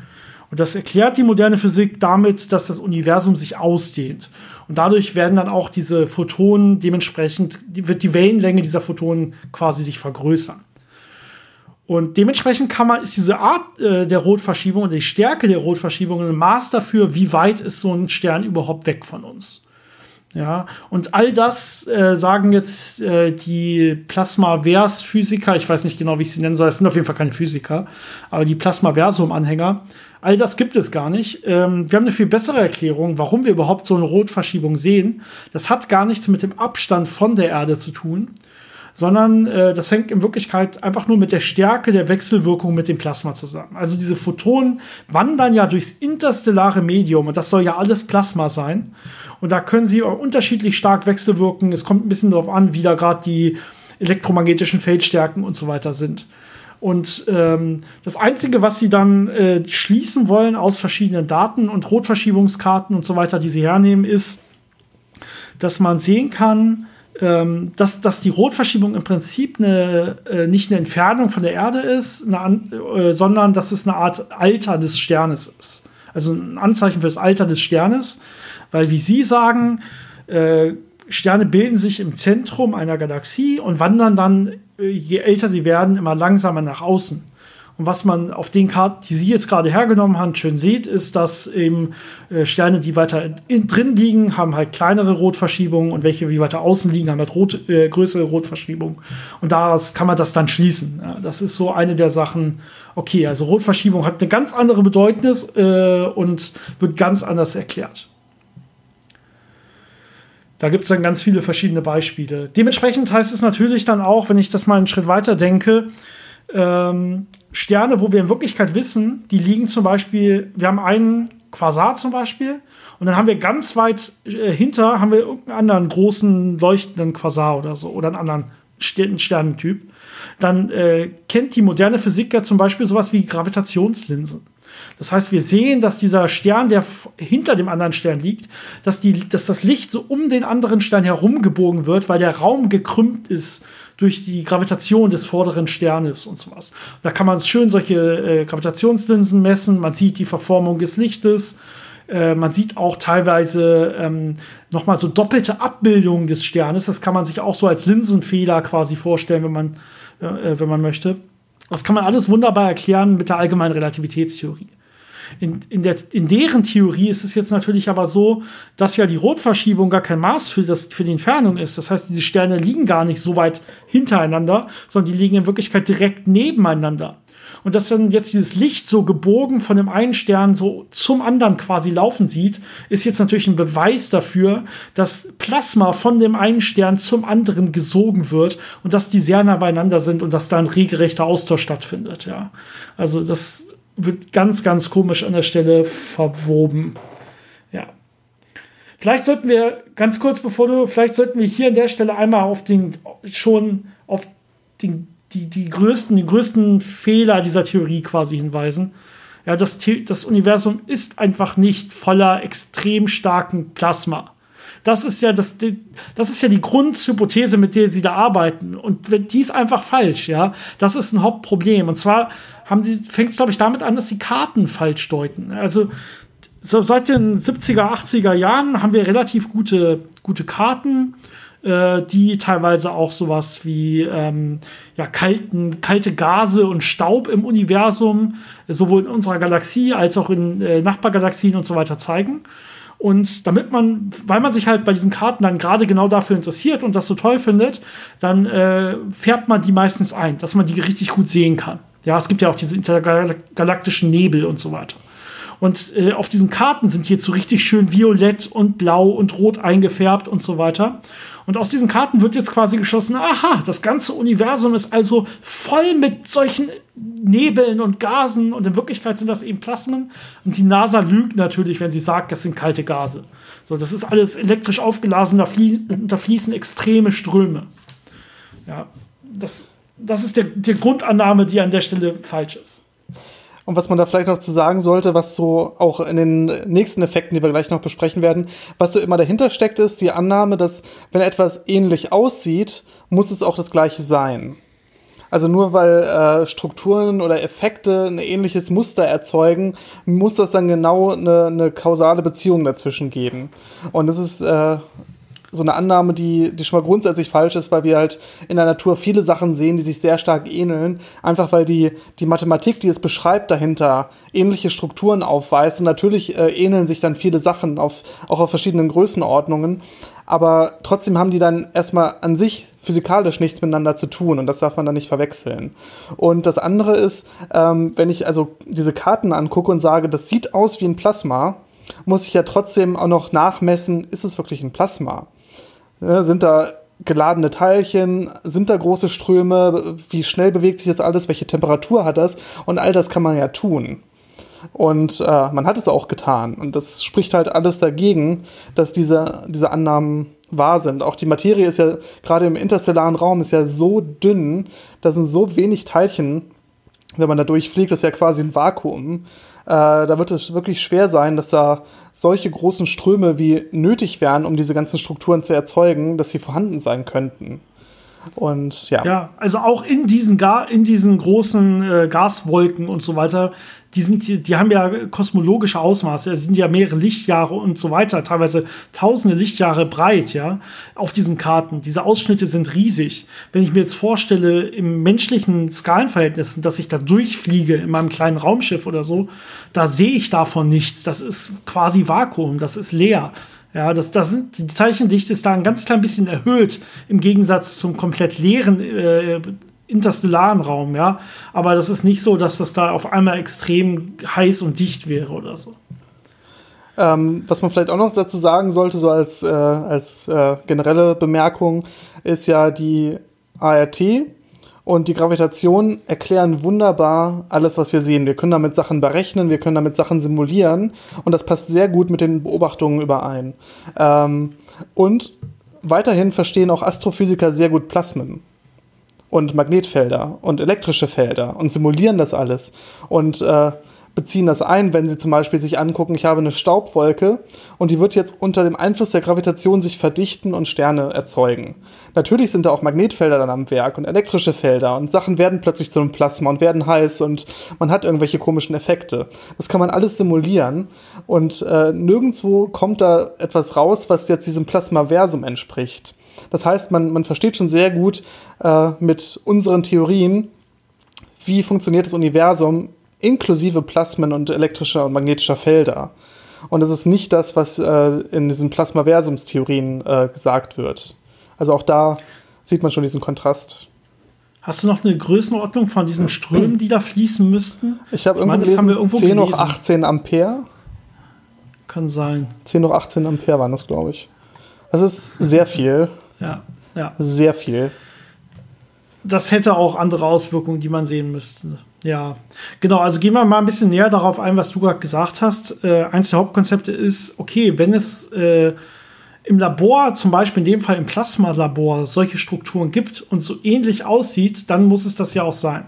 Und das erklärt die moderne Physik damit, dass das Universum sich ausdehnt. Und dadurch werden dann auch diese Photonen dementsprechend, die, wird die Wellenlänge dieser Photonen quasi sich vergrößern. Und dementsprechend kann man, ist diese Art äh, der Rotverschiebung und die Stärke der Rotverschiebung ein Maß dafür, wie weit ist so ein Stern überhaupt weg von uns. Ja, und all das äh, sagen jetzt äh, die Plasma-Vers-Physiker, ich weiß nicht genau, wie ich sie nennen soll, es sind auf jeden Fall keine Physiker, aber die Plasma-Versum-Anhänger, all das gibt es gar nicht. Ähm, wir haben eine viel bessere Erklärung, warum wir überhaupt so eine Rotverschiebung sehen. Das hat gar nichts mit dem Abstand von der Erde zu tun, sondern äh, das hängt in Wirklichkeit einfach nur mit der Stärke der Wechselwirkung mit dem Plasma zusammen. Also diese Photonen wandern ja durchs interstellare Medium und das soll ja alles Plasma sein. Und da können sie unterschiedlich stark wechselwirken. Es kommt ein bisschen darauf an, wie da gerade die elektromagnetischen Feldstärken und so weiter sind. Und ähm, das Einzige, was sie dann äh, schließen wollen aus verschiedenen Daten und Rotverschiebungskarten und so weiter, die sie hernehmen, ist, dass man sehen kann, ähm, dass, dass die Rotverschiebung im Prinzip eine, äh, nicht eine Entfernung von der Erde ist, eine, äh, sondern dass es eine Art Alter des Sternes ist. Also ein Anzeichen für das Alter des Sternes, weil, wie Sie sagen, äh, Sterne bilden sich im Zentrum einer Galaxie und wandern dann, äh, je älter sie werden, immer langsamer nach außen. Und was man auf den Karten, die Sie jetzt gerade hergenommen haben, schön sieht, ist, dass eben äh, Sterne, die weiter in, drin liegen, haben halt kleinere Rotverschiebungen und welche, die weiter außen liegen, haben halt rot, äh, größere Rotverschiebungen. Und daraus kann man das dann schließen. Ja, das ist so eine der Sachen. Okay, also Rotverschiebung hat eine ganz andere Bedeutnis äh, und wird ganz anders erklärt. Da gibt es dann ganz viele verschiedene Beispiele. Dementsprechend heißt es natürlich dann auch, wenn ich das mal einen Schritt weiter denke, ähm, Sterne, wo wir in Wirklichkeit wissen, die liegen zum Beispiel, wir haben einen Quasar zum Beispiel, und dann haben wir ganz weit äh, hinter, haben wir irgendeinen anderen großen leuchtenden Quasar oder so, oder einen anderen Sternentyp. Dann äh, kennt die moderne Physik ja zum Beispiel sowas wie Gravitationslinsen. Das heißt, wir sehen, dass dieser Stern, der hinter dem anderen Stern liegt, dass, die, dass das Licht so um den anderen Stern herumgebogen wird, weil der Raum gekrümmt ist durch die Gravitation des vorderen Sternes und sowas. Da kann man schön solche äh, Gravitationslinsen messen, man sieht die Verformung des Lichtes, äh, man sieht auch teilweise ähm, nochmal so doppelte Abbildungen des Sternes. Das kann man sich auch so als Linsenfehler quasi vorstellen, wenn man, äh, wenn man möchte. Das kann man alles wunderbar erklären mit der allgemeinen Relativitätstheorie. In, in, der, in deren Theorie ist es jetzt natürlich aber so, dass ja die Rotverschiebung gar kein Maß für, das, für die Entfernung ist. Das heißt, diese Sterne liegen gar nicht so weit hintereinander, sondern die liegen in Wirklichkeit direkt nebeneinander. Und dass dann jetzt dieses Licht so gebogen von dem einen Stern so zum anderen quasi laufen sieht, ist jetzt natürlich ein Beweis dafür, dass Plasma von dem einen Stern zum anderen gesogen wird und dass die sehr nah beieinander sind und dass da ein regelrechter Austausch stattfindet. Ja. Also das wird ganz, ganz komisch an der Stelle verwoben. Ja. Vielleicht sollten wir, ganz kurz bevor du, vielleicht sollten wir hier an der Stelle einmal auf den, schon auf den, die, die größten, die größten Fehler dieser Theorie quasi hinweisen. Ja, das, das Universum ist einfach nicht voller extrem starken Plasma. Das ist ja das, das ist ja die Grundhypothese, mit der sie da arbeiten. Und die ist einfach falsch, ja. Das ist ein Hauptproblem. Und zwar haben sie, fängt es, glaube ich, damit an, dass sie Karten falsch deuten. Also so seit den 70er, 80er Jahren haben wir relativ gute, gute Karten, äh, die teilweise auch sowas wie ähm, ja, kalten, kalte Gase und Staub im Universum, sowohl in unserer Galaxie als auch in äh, Nachbargalaxien und so weiter zeigen. Und damit man, weil man sich halt bei diesen Karten dann gerade genau dafür interessiert und das so toll findet, dann äh, färbt man die meistens ein, dass man die richtig gut sehen kann. Ja, es gibt ja auch diese intergalaktischen Nebel und so weiter. Und äh, auf diesen Karten sind so richtig schön violett und blau und rot eingefärbt und so weiter. Und aus diesen Karten wird jetzt quasi geschlossen, aha, das ganze Universum ist also voll mit solchen Nebeln und Gasen und in Wirklichkeit sind das eben Plasmen. Und die NASA lügt natürlich, wenn sie sagt, das sind kalte Gase. So, das ist alles elektrisch aufgeladen, da, flie da fließen extreme Ströme. Ja, das, das ist der, die Grundannahme, die an der Stelle falsch ist. Und was man da vielleicht noch zu sagen sollte, was so auch in den nächsten Effekten, die wir gleich noch besprechen werden, was so immer dahinter steckt, ist die Annahme, dass wenn etwas ähnlich aussieht, muss es auch das gleiche sein. Also nur weil äh, Strukturen oder Effekte ein ähnliches Muster erzeugen, muss das dann genau eine, eine kausale Beziehung dazwischen geben. Und das ist äh, so eine Annahme, die, die schon mal grundsätzlich falsch ist, weil wir halt in der Natur viele Sachen sehen, die sich sehr stark ähneln. Einfach weil die, die Mathematik, die es beschreibt, dahinter ähnliche Strukturen aufweist. Und natürlich äh, ähneln sich dann viele Sachen auf, auch auf verschiedenen Größenordnungen. Aber trotzdem haben die dann erstmal an sich physikalisch nichts miteinander zu tun und das darf man dann nicht verwechseln. Und das andere ist, ähm, wenn ich also diese Karten angucke und sage, das sieht aus wie ein Plasma, muss ich ja trotzdem auch noch nachmessen, ist es wirklich ein Plasma? Ja, sind da geladene Teilchen, sind da große Ströme, wie schnell bewegt sich das alles, welche Temperatur hat das und all das kann man ja tun. Und äh, man hat es auch getan. Und das spricht halt alles dagegen, dass diese, diese Annahmen wahr sind. Auch die Materie ist ja, gerade im interstellaren Raum, ist ja so dünn, da sind so wenig Teilchen, wenn man da durchfliegt, das ist ja quasi ein Vakuum. Äh, da wird es wirklich schwer sein, dass da solche großen Ströme wie nötig wären, um diese ganzen Strukturen zu erzeugen, dass sie vorhanden sein könnten. Und ja. Ja, also auch in diesen, Ga in diesen großen äh, Gaswolken und so weiter die sind, die, haben ja kosmologische Ausmaße, es sind ja mehrere Lichtjahre und so weiter, teilweise tausende Lichtjahre breit, ja, auf diesen Karten. Diese Ausschnitte sind riesig. Wenn ich mir jetzt vorstelle, im menschlichen Skalenverhältnissen, dass ich da durchfliege in meinem kleinen Raumschiff oder so, da sehe ich davon nichts. Das ist quasi Vakuum, das ist leer. Ja, das, das sind, die Teilchendichte ist da ein ganz klein bisschen erhöht im Gegensatz zum komplett leeren äh, interstellaren Raum, ja. Aber das ist nicht so, dass das da auf einmal extrem heiß und dicht wäre oder so. Ähm, was man vielleicht auch noch dazu sagen sollte, so als, äh, als äh, generelle Bemerkung, ist ja die ART und die Gravitation erklären wunderbar alles, was wir sehen. Wir können damit Sachen berechnen, wir können damit Sachen simulieren und das passt sehr gut mit den Beobachtungen überein. Ähm, und weiterhin verstehen auch Astrophysiker sehr gut Plasmen und Magnetfelder und elektrische Felder und simulieren das alles und äh, beziehen das ein, wenn sie zum Beispiel sich angucken, ich habe eine Staubwolke und die wird jetzt unter dem Einfluss der Gravitation sich verdichten und Sterne erzeugen. Natürlich sind da auch Magnetfelder dann am Werk und elektrische Felder und Sachen werden plötzlich zu einem Plasma und werden heiß und man hat irgendwelche komischen Effekte. Das kann man alles simulieren und äh, nirgendwo kommt da etwas raus, was jetzt diesem Plasmaversum entspricht. Das heißt, man, man versteht schon sehr gut äh, mit unseren Theorien, wie funktioniert das Universum inklusive Plasmen und elektrischer und magnetischer Felder. Und das ist nicht das, was äh, in diesen Plasmaversumstheorien äh, gesagt wird. Also auch da sieht man schon diesen Kontrast. Hast du noch eine Größenordnung von diesen Strömen, die da fließen müssten? Ich habe irgendwo, gelesen, irgendwo 10 hoch 18 Ampere. Kann sein. 10 hoch 18 Ampere waren das, glaube ich. Das ist sehr viel. Ja, ja. Sehr viel. Das hätte auch andere Auswirkungen, die man sehen müsste. Ja, genau. Also gehen wir mal ein bisschen näher darauf ein, was du gerade gesagt hast. Äh, eins der Hauptkonzepte ist, okay, wenn es äh, im Labor, zum Beispiel in dem Fall im Plasmalabor, solche Strukturen gibt und so ähnlich aussieht, dann muss es das ja auch sein.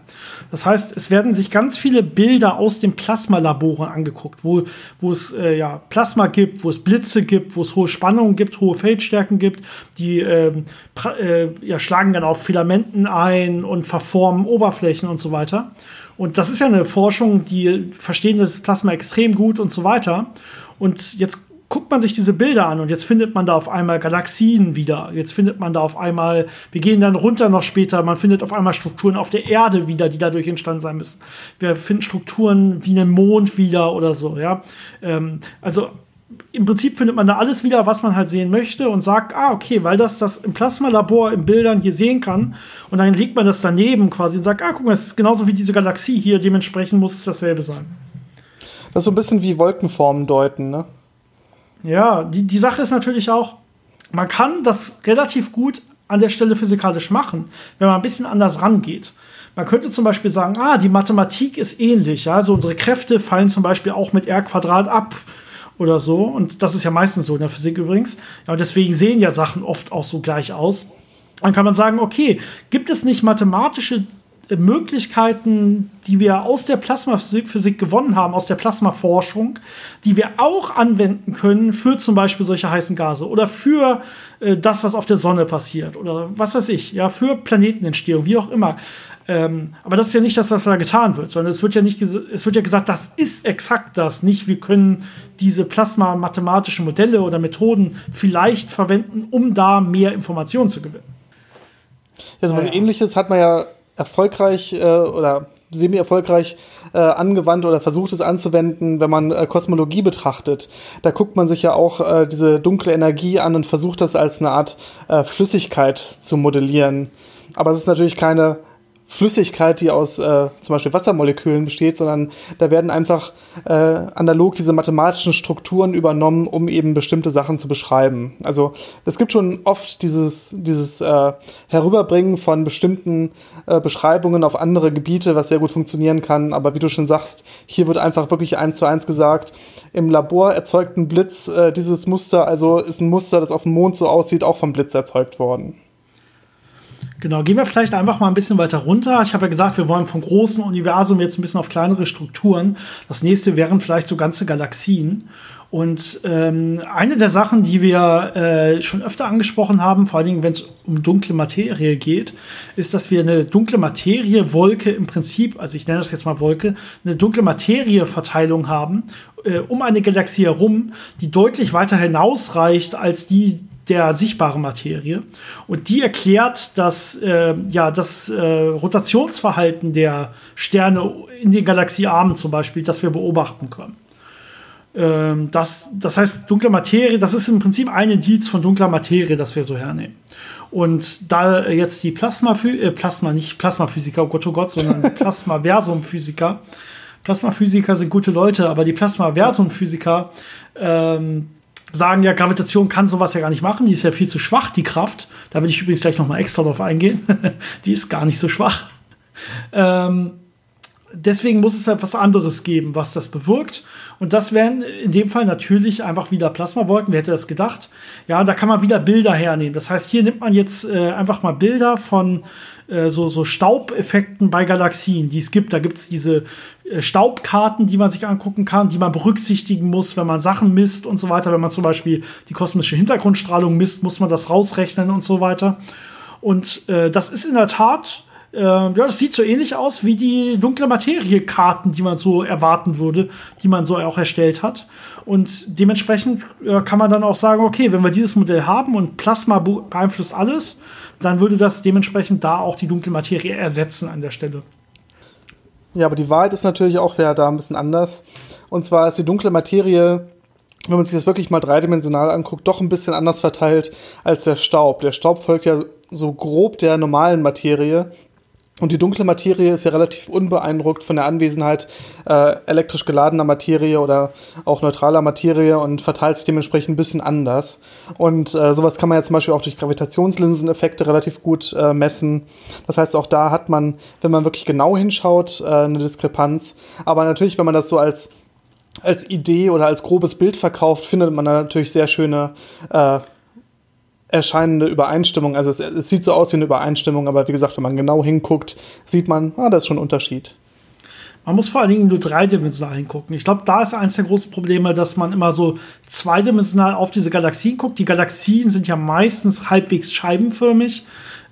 Das heißt, es werden sich ganz viele Bilder aus den Plasmalaboren angeguckt, wo, wo es äh, ja, Plasma gibt, wo es Blitze gibt, wo es hohe Spannungen gibt, hohe Feldstärken gibt, die ähm, äh, ja, schlagen dann auf Filamenten ein und verformen Oberflächen und so weiter. Und das ist ja eine Forschung, die verstehen das Plasma extrem gut und so weiter. Und jetzt guckt man sich diese Bilder an und jetzt findet man da auf einmal Galaxien wieder. Jetzt findet man da auf einmal, wir gehen dann runter noch später, man findet auf einmal Strukturen auf der Erde wieder, die dadurch entstanden sein müssen. Wir finden Strukturen wie einen Mond wieder oder so, ja. Ähm, also im Prinzip findet man da alles wieder, was man halt sehen möchte und sagt, ah, okay, weil das das im Plasmalabor in Bildern hier sehen kann und dann legt man das daneben quasi und sagt, ah, guck mal, es ist genauso wie diese Galaxie hier, dementsprechend muss es dasselbe sein. Das ist so ein bisschen wie Wolkenformen deuten, ne? Ja, die, die Sache ist natürlich auch, man kann das relativ gut an der Stelle physikalisch machen, wenn man ein bisschen anders rangeht. Man könnte zum Beispiel sagen, ah, die Mathematik ist ähnlich, ja, also unsere Kräfte fallen zum Beispiel auch mit R Quadrat ab oder so. Und das ist ja meistens so in der Physik übrigens. Ja, und deswegen sehen ja Sachen oft auch so gleich aus. Dann kann man sagen, okay, gibt es nicht mathematische Möglichkeiten, die wir aus der Plasmaphysik gewonnen haben, aus der Plasmaforschung, die wir auch anwenden können für zum Beispiel solche heißen Gase oder für äh, das, was auf der Sonne passiert oder was weiß ich, ja, für Planetenentstehung, wie auch immer. Ähm, aber das ist ja nicht das, was da getan wird, sondern es wird ja nicht, es wird ja gesagt, das ist exakt das, nicht wir können diese plasma-mathematischen Modelle oder Methoden vielleicht verwenden, um da mehr Informationen zu gewinnen. Ja, so was ja. ähnliches hat man ja erfolgreich äh, oder semi-erfolgreich äh, angewandt oder versucht es anzuwenden, wenn man äh, Kosmologie betrachtet. Da guckt man sich ja auch äh, diese dunkle Energie an und versucht das als eine Art äh, Flüssigkeit zu modellieren. Aber es ist natürlich keine Flüssigkeit, die aus äh, zum Beispiel Wassermolekülen besteht, sondern da werden einfach äh, analog diese mathematischen Strukturen übernommen, um eben bestimmte Sachen zu beschreiben. Also es gibt schon oft dieses, dieses äh, Herüberbringen von bestimmten äh, Beschreibungen auf andere Gebiete, was sehr gut funktionieren kann. Aber wie du schon sagst, hier wird einfach wirklich eins zu eins gesagt, im Labor erzeugt ein Blitz äh, dieses Muster, also ist ein Muster, das auf dem Mond so aussieht, auch vom Blitz erzeugt worden. Genau, gehen wir vielleicht einfach mal ein bisschen weiter runter. Ich habe ja gesagt, wir wollen vom großen Universum jetzt ein bisschen auf kleinere Strukturen. Das nächste wären vielleicht so ganze Galaxien. Und ähm, eine der Sachen, die wir äh, schon öfter angesprochen haben, vor allen Dingen, wenn es um dunkle Materie geht, ist, dass wir eine dunkle Materie-Wolke im Prinzip, also ich nenne das jetzt mal Wolke, eine dunkle Materie-Verteilung haben äh, um eine Galaxie herum, die deutlich weiter hinausreicht als die der sichtbaren Materie. Und die erklärt das, äh, ja, das äh, Rotationsverhalten der Sterne in den Galaxiearmen zum Beispiel, das wir beobachten können. Ähm, das, das heißt, dunkle Materie, das ist im Prinzip ein Indiz von dunkler Materie, das wir so hernehmen. Und da jetzt die Plasma, äh, Plasma, nicht Plasmaphysiker, oh Gott, oh Gott, sondern Plasmaversum-Physiker, Plasmaphysiker sind gute Leute, aber die Plasmaversum-Physiker ähm, sagen ja, Gravitation kann sowas ja gar nicht machen, die ist ja viel zu schwach, die Kraft. Da will ich übrigens gleich noch mal extra drauf eingehen. die ist gar nicht so schwach. Ähm, deswegen muss es etwas anderes geben, was das bewirkt. Und das wären in dem Fall natürlich einfach wieder Plasmawolken. Wer hätte das gedacht? Ja, da kann man wieder Bilder hernehmen. Das heißt, hier nimmt man jetzt äh, einfach mal Bilder von äh, so, so Staubeffekten bei Galaxien, die es gibt. Da gibt es diese Staubkarten, die man sich angucken kann, die man berücksichtigen muss, wenn man Sachen misst und so weiter. Wenn man zum Beispiel die kosmische Hintergrundstrahlung misst, muss man das rausrechnen und so weiter. Und äh, das ist in der Tat äh, ja, das sieht so ähnlich aus wie die dunkle Materie-Karten, die man so erwarten würde, die man so auch erstellt hat. Und dementsprechend äh, kann man dann auch sagen, okay, wenn wir dieses Modell haben und Plasma beeinflusst alles, dann würde das dementsprechend da auch die dunkle Materie ersetzen an der Stelle. Ja, aber die Wahrheit ist natürlich auch ja, da ein bisschen anders. Und zwar ist die dunkle Materie wenn man sich das wirklich mal dreidimensional anguckt, doch ein bisschen anders verteilt als der Staub. Der Staub folgt ja so grob der normalen Materie, und die dunkle Materie ist ja relativ unbeeindruckt von der Anwesenheit äh, elektrisch geladener Materie oder auch neutraler Materie und verteilt sich dementsprechend ein bisschen anders. Und äh, sowas kann man ja zum Beispiel auch durch Gravitationslinseneffekte relativ gut äh, messen. Das heißt, auch da hat man, wenn man wirklich genau hinschaut, äh, eine Diskrepanz. Aber natürlich, wenn man das so als als Idee oder als grobes Bild verkauft, findet man da natürlich sehr schöne äh, erscheinende Übereinstimmung. Also es, es, sieht so aus wie eine Übereinstimmung, aber wie gesagt, wenn man genau hinguckt, sieht man, ah, da ist schon ein Unterschied. Man muss vor allen Dingen nur dreidimensional hingucken. Ich glaube, da ist eines der großen Probleme, dass man immer so zweidimensional auf diese Galaxien guckt. Die Galaxien sind ja meistens halbwegs scheibenförmig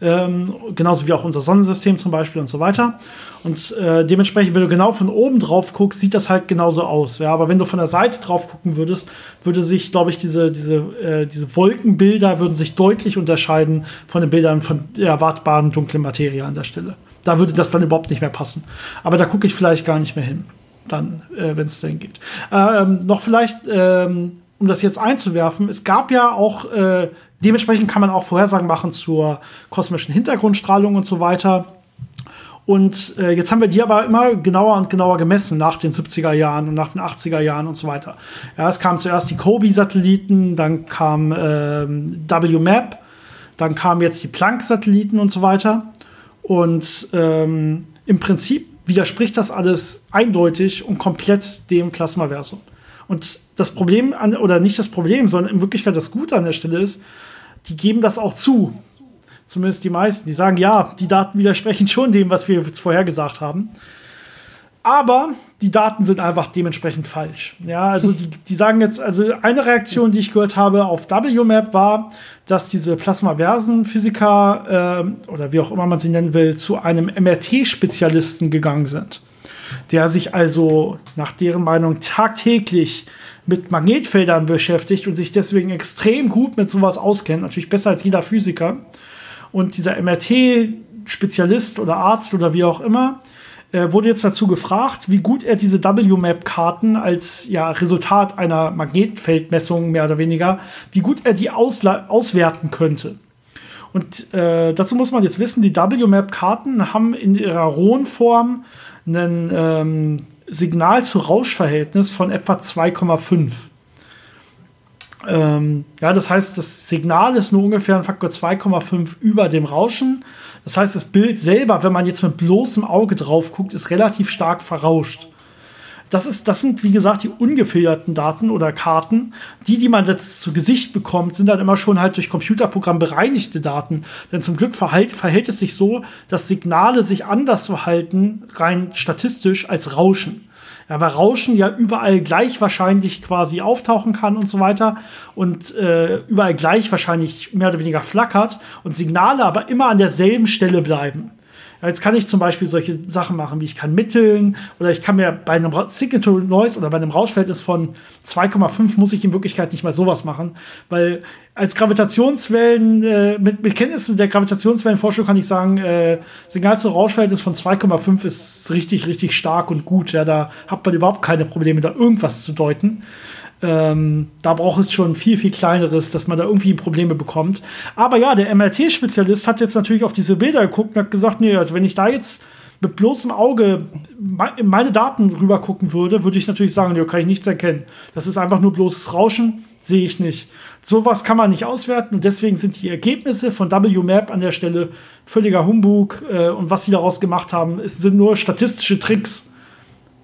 ähm, genauso wie auch unser Sonnensystem zum Beispiel und so weiter. Und äh, dementsprechend, wenn du genau von oben drauf guckst, sieht das halt genauso aus. Ja, aber wenn du von der Seite drauf gucken würdest, würde sich, glaube ich, diese, diese, äh, diese Wolkenbilder würden sich deutlich unterscheiden von den Bildern von der erwartbaren dunklen Materie an der Stelle. Da würde das dann überhaupt nicht mehr passen. Aber da gucke ich vielleicht gar nicht mehr hin, dann, äh, wenn es denn geht. Ähm, noch vielleicht ähm, um das jetzt einzuwerfen, es gab ja auch äh, dementsprechend kann man auch Vorhersagen machen zur kosmischen Hintergrundstrahlung und so weiter. Und äh, jetzt haben wir die aber immer genauer und genauer gemessen nach den 70er Jahren und nach den 80er Jahren und so weiter. Ja, es kamen zuerst die Kobe-Satelliten, dann kam ähm, WMAP, dann kamen jetzt die Planck-Satelliten und so weiter. Und ähm, im Prinzip widerspricht das alles eindeutig und komplett dem Plasmaversum. Und das Problem an, oder nicht das Problem, sondern in Wirklichkeit das Gute an der Stelle ist, die geben das auch zu. Zumindest die meisten. Die sagen, ja, die Daten widersprechen schon dem, was wir vorher gesagt haben. Aber die Daten sind einfach dementsprechend falsch. Ja, also die, die sagen jetzt, also eine Reaktion, die ich gehört habe auf WMAP war, dass diese Plasmaversen-Physiker äh, oder wie auch immer man sie nennen will, zu einem MRT-Spezialisten gegangen sind. Der sich also nach deren Meinung tagtäglich mit Magnetfeldern beschäftigt und sich deswegen extrem gut mit sowas auskennt, natürlich besser als jeder Physiker. Und dieser MRT-Spezialist oder Arzt oder wie auch immer, äh, wurde jetzt dazu gefragt, wie gut er diese WMAP-Karten als ja, Resultat einer Magnetfeldmessung mehr oder weniger, wie gut er die auswerten könnte. Und äh, dazu muss man jetzt wissen, die WMAP-Karten haben in ihrer rohen Form ein ähm, Signal zu Rauschverhältnis von etwa 2,5. Ähm, ja, das heißt, das Signal ist nur ungefähr ein Faktor 2,5 über dem Rauschen. Das heißt, das Bild selber, wenn man jetzt mit bloßem Auge drauf guckt, ist relativ stark verrauscht. Das, ist, das sind, wie gesagt, die ungefilterten Daten oder Karten. Die, die man jetzt zu Gesicht bekommt, sind dann immer schon halt durch Computerprogramm bereinigte Daten. Denn zum Glück verhält, verhält es sich so, dass Signale sich anders verhalten, rein statistisch, als Rauschen. Ja, weil Rauschen ja überall gleich wahrscheinlich quasi auftauchen kann und so weiter und äh, überall gleich wahrscheinlich mehr oder weniger flackert und Signale aber immer an derselben Stelle bleiben. Jetzt kann ich zum Beispiel solche Sachen machen, wie ich kann mitteln oder ich kann mir bei einem Signature Noise oder bei einem Rauschverhältnis von 2,5 muss ich in Wirklichkeit nicht mal sowas machen, weil als Gravitationswellen, äh, mit, mit Kenntnissen der Gravitationswellenforschung kann ich sagen, äh, Signal zu Rauschverhältnis von 2,5 ist richtig, richtig stark und gut. Ja, da hat man überhaupt keine Probleme, da irgendwas zu deuten. Ähm, da braucht es schon viel, viel kleineres, dass man da irgendwie Probleme bekommt. Aber ja, der MRT-Spezialist hat jetzt natürlich auf diese Bilder geguckt und hat gesagt, nee, also wenn ich da jetzt mit bloßem Auge meine Daten rüber gucken würde, würde ich natürlich sagen, nee, kann ich nichts erkennen. Das ist einfach nur bloßes Rauschen, sehe ich nicht. Sowas kann man nicht auswerten und deswegen sind die Ergebnisse von WMAP an der Stelle völliger Humbug äh, und was sie daraus gemacht haben, ist, sind nur statistische Tricks,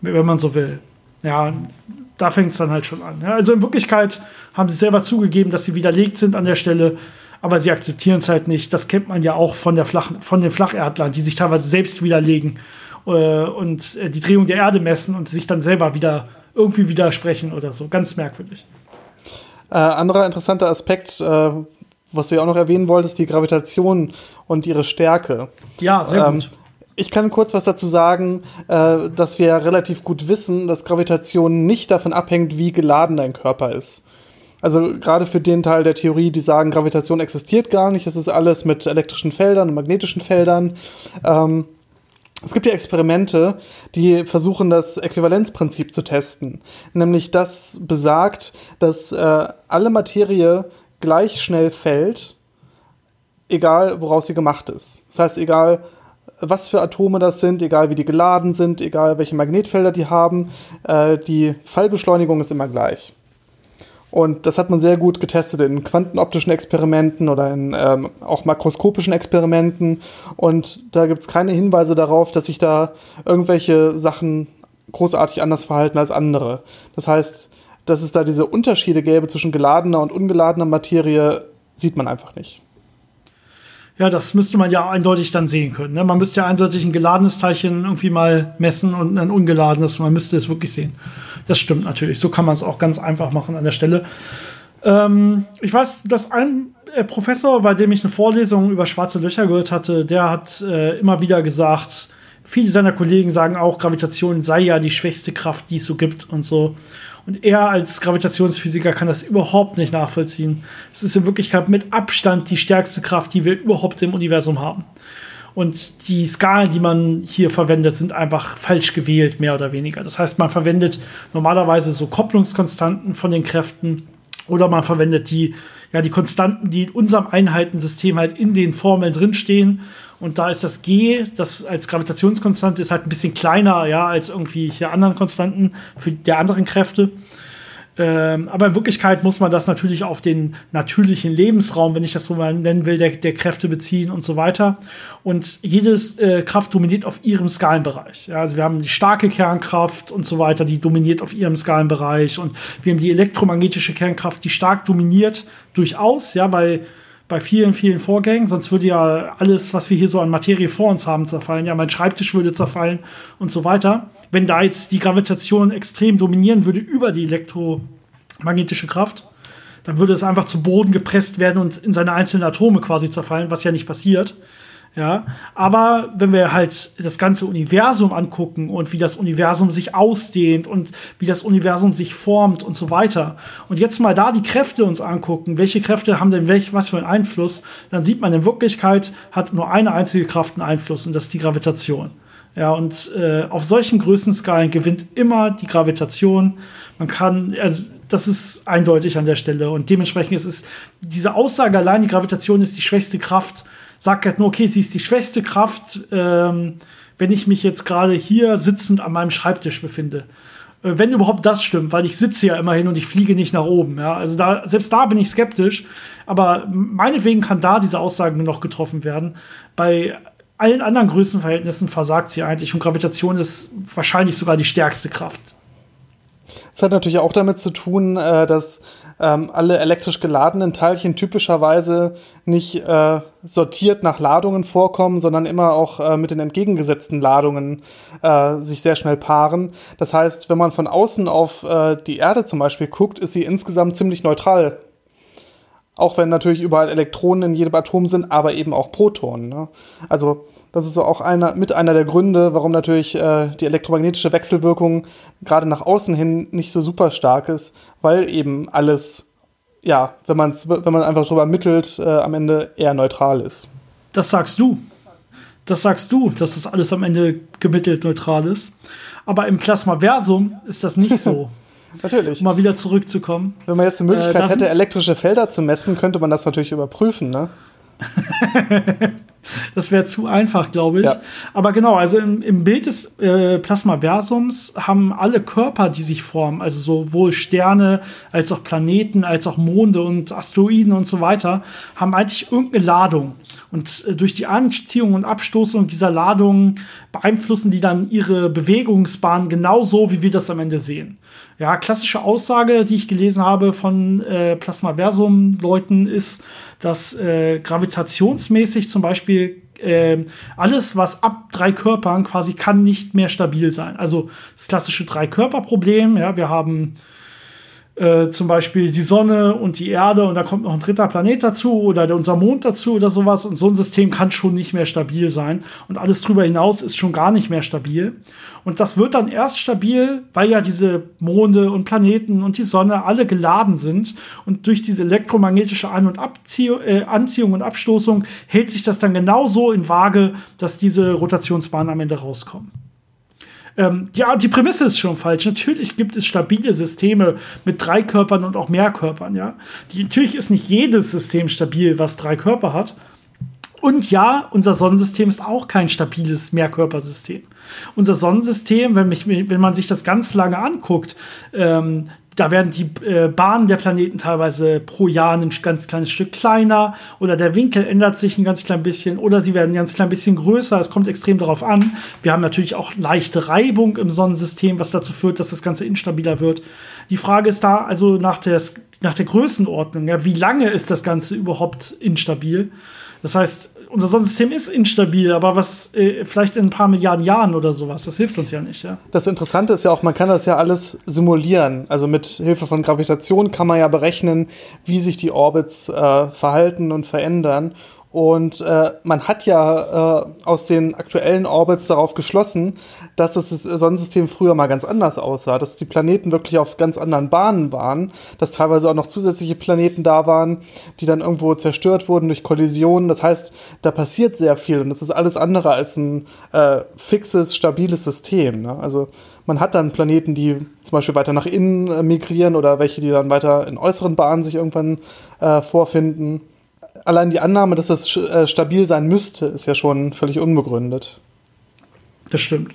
wenn man so will. Ja, da fängt es dann halt schon an. Ja, also in Wirklichkeit haben sie selber zugegeben, dass sie widerlegt sind an der Stelle, aber sie akzeptieren es halt nicht. Das kennt man ja auch von, der Flach, von den Flacherdlern, die sich teilweise selbst widerlegen äh, und äh, die Drehung der Erde messen und sich dann selber wieder irgendwie widersprechen oder so. Ganz merkwürdig. Äh, anderer interessanter Aspekt, äh, was du ja auch noch erwähnen wolltest, die Gravitation und ihre Stärke. Ja, sehr ähm, gut. Ich kann kurz was dazu sagen, äh, dass wir relativ gut wissen, dass Gravitation nicht davon abhängt, wie geladen dein Körper ist. Also gerade für den Teil der Theorie, die sagen, Gravitation existiert gar nicht, es ist alles mit elektrischen Feldern und magnetischen Feldern. Ähm, es gibt ja Experimente, die versuchen, das Äquivalenzprinzip zu testen. Nämlich das besagt, dass äh, alle Materie gleich schnell fällt, egal woraus sie gemacht ist. Das heißt, egal was für Atome das sind, egal wie die geladen sind, egal welche Magnetfelder die haben. Äh, die Fallbeschleunigung ist immer gleich. Und das hat man sehr gut getestet in quantenoptischen Experimenten oder in ähm, auch makroskopischen Experimenten. Und da gibt es keine Hinweise darauf, dass sich da irgendwelche Sachen großartig anders verhalten als andere. Das heißt, dass es da diese Unterschiede gäbe zwischen geladener und ungeladener Materie, sieht man einfach nicht. Ja, das müsste man ja eindeutig dann sehen können. Ne? Man müsste ja eindeutig ein geladenes Teilchen irgendwie mal messen und ein ungeladenes. Man müsste es wirklich sehen. Das stimmt natürlich. So kann man es auch ganz einfach machen an der Stelle. Ähm, ich weiß, dass ein äh, Professor, bei dem ich eine Vorlesung über schwarze Löcher gehört hatte, der hat äh, immer wieder gesagt, viele seiner Kollegen sagen auch, Gravitation sei ja die schwächste Kraft, die es so gibt und so. Und er als Gravitationsphysiker kann das überhaupt nicht nachvollziehen. Es ist in Wirklichkeit mit Abstand die stärkste Kraft, die wir überhaupt im Universum haben. Und die Skalen, die man hier verwendet, sind einfach falsch gewählt, mehr oder weniger. Das heißt, man verwendet normalerweise so Kopplungskonstanten von den Kräften oder man verwendet die, ja, die Konstanten, die in unserem Einheitensystem halt in den Formeln drinstehen. Und da ist das G, das als Gravitationskonstante ist halt ein bisschen kleiner, ja, als irgendwie hier anderen Konstanten für der anderen Kräfte. Ähm, aber in Wirklichkeit muss man das natürlich auf den natürlichen Lebensraum, wenn ich das so mal nennen will, der, der Kräfte beziehen und so weiter. Und jedes äh, Kraft dominiert auf ihrem Skalenbereich. Ja, also wir haben die starke Kernkraft und so weiter, die dominiert auf ihrem Skalenbereich. Und wir haben die elektromagnetische Kernkraft, die stark dominiert durchaus, ja, weil bei vielen, vielen Vorgängen, sonst würde ja alles, was wir hier so an Materie vor uns haben, zerfallen. Ja, mein Schreibtisch würde zerfallen und so weiter. Wenn da jetzt die Gravitation extrem dominieren würde über die elektromagnetische Kraft, dann würde es einfach zu Boden gepresst werden und in seine einzelnen Atome quasi zerfallen, was ja nicht passiert. Ja, aber wenn wir halt das ganze Universum angucken und wie das Universum sich ausdehnt und wie das Universum sich formt und so weiter und jetzt mal da die Kräfte uns angucken, welche Kräfte haben denn welch, was für einen Einfluss, dann sieht man in Wirklichkeit hat nur eine einzige Kraft einen Einfluss und das ist die Gravitation. Ja, und äh, auf solchen Größenskalen gewinnt immer die Gravitation. Man kann, also das ist eindeutig an der Stelle. Und dementsprechend ist es diese Aussage allein, die Gravitation ist die schwächste Kraft, sagt halt nur, okay, sie ist die schwächste Kraft, ähm, wenn ich mich jetzt gerade hier sitzend an meinem Schreibtisch befinde. Äh, wenn überhaupt das stimmt, weil ich sitze ja immerhin und ich fliege nicht nach oben. Ja? Also da, selbst da bin ich skeptisch. Aber meinetwegen kann da diese Aussage nur noch getroffen werden. Bei allen anderen Größenverhältnissen versagt sie eigentlich und Gravitation ist wahrscheinlich sogar die stärkste Kraft. Das hat natürlich auch damit zu tun, äh, dass ähm, alle elektrisch geladenen Teilchen typischerweise nicht äh, sortiert nach Ladungen vorkommen, sondern immer auch äh, mit den entgegengesetzten Ladungen äh, sich sehr schnell paaren. Das heißt, wenn man von außen auf äh, die Erde zum Beispiel guckt, ist sie insgesamt ziemlich neutral. Auch wenn natürlich überall Elektronen in jedem Atom sind, aber eben auch Protonen. Ne? Also das ist so auch einer, mit einer der Gründe, warum natürlich äh, die elektromagnetische Wechselwirkung gerade nach außen hin nicht so super stark ist, weil eben alles, ja, wenn, man's, wenn man einfach drüber ermittelt, äh, am Ende eher neutral ist. Das sagst du. Das sagst du, dass das alles am Ende gemittelt neutral ist. Aber im Plasmaversum ist das nicht so. natürlich. Um mal wieder zurückzukommen. Wenn man jetzt die Möglichkeit äh, hätte, elektrische Felder zu messen, könnte man das natürlich überprüfen, ne? das wäre zu einfach, glaube ich. Ja. Aber genau, also im, im Bild des äh, Plasmaversums haben alle Körper, die sich formen, also sowohl Sterne als auch Planeten, als auch Monde und Asteroiden und so weiter, haben eigentlich irgendeine Ladung. Und äh, durch die Anziehung und Abstoßung dieser Ladungen beeinflussen die dann ihre Bewegungsbahn genauso, wie wir das am Ende sehen. Ja, klassische Aussage, die ich gelesen habe von äh, Plasmaversum-Leuten, ist, dass äh, gravitationsmäßig zum Beispiel äh, alles, was ab drei Körpern quasi kann nicht mehr stabil sein. Also das klassische Drei-Körper-Problem, ja, wir haben äh, zum Beispiel die Sonne und die Erde und da kommt noch ein dritter Planet dazu oder unser Mond dazu oder sowas und so ein System kann schon nicht mehr stabil sein und alles drüber hinaus ist schon gar nicht mehr stabil und das wird dann erst stabil, weil ja diese Monde und Planeten und die Sonne alle geladen sind und durch diese elektromagnetische An- und Abziehung, äh, Anziehung und Abstoßung hält sich das dann genauso in Waage, dass diese Rotationsbahnen am Ende rauskommen. Ähm, ja, die Prämisse ist schon falsch. Natürlich gibt es stabile Systeme mit drei Körpern und auch mehr Körpern, ja. Die, natürlich ist nicht jedes System stabil, was drei Körper hat. Und ja, unser Sonnensystem ist auch kein stabiles Mehrkörpersystem. Unser Sonnensystem, wenn, mich, wenn man sich das ganz lange anguckt, ähm, da werden die äh, Bahnen der Planeten teilweise pro Jahr ein ganz kleines Stück kleiner oder der Winkel ändert sich ein ganz klein bisschen oder sie werden ein ganz klein bisschen größer. Es kommt extrem darauf an. Wir haben natürlich auch leichte Reibung im Sonnensystem, was dazu führt, dass das Ganze instabiler wird. Die Frage ist da also nach der, nach der Größenordnung. Ja, wie lange ist das Ganze überhaupt instabil? Das heißt, unser Sonnensystem ist instabil, aber was äh, vielleicht in ein paar Milliarden Jahren oder sowas, das hilft uns ja nicht. Ja? Das Interessante ist ja auch, man kann das ja alles simulieren. Also mit Hilfe von Gravitation kann man ja berechnen, wie sich die Orbits äh, verhalten und verändern. Und äh, man hat ja äh, aus den aktuellen Orbits darauf geschlossen, dass das Sonnensystem früher mal ganz anders aussah, dass die Planeten wirklich auf ganz anderen Bahnen waren, dass teilweise auch noch zusätzliche Planeten da waren, die dann irgendwo zerstört wurden durch Kollisionen. Das heißt, da passiert sehr viel und das ist alles andere als ein äh, fixes, stabiles System. Ne? Also man hat dann Planeten, die zum Beispiel weiter nach innen äh, migrieren oder welche, die dann weiter in äußeren Bahnen sich irgendwann äh, vorfinden allein die Annahme, dass das äh, stabil sein müsste, ist ja schon völlig unbegründet. Das stimmt.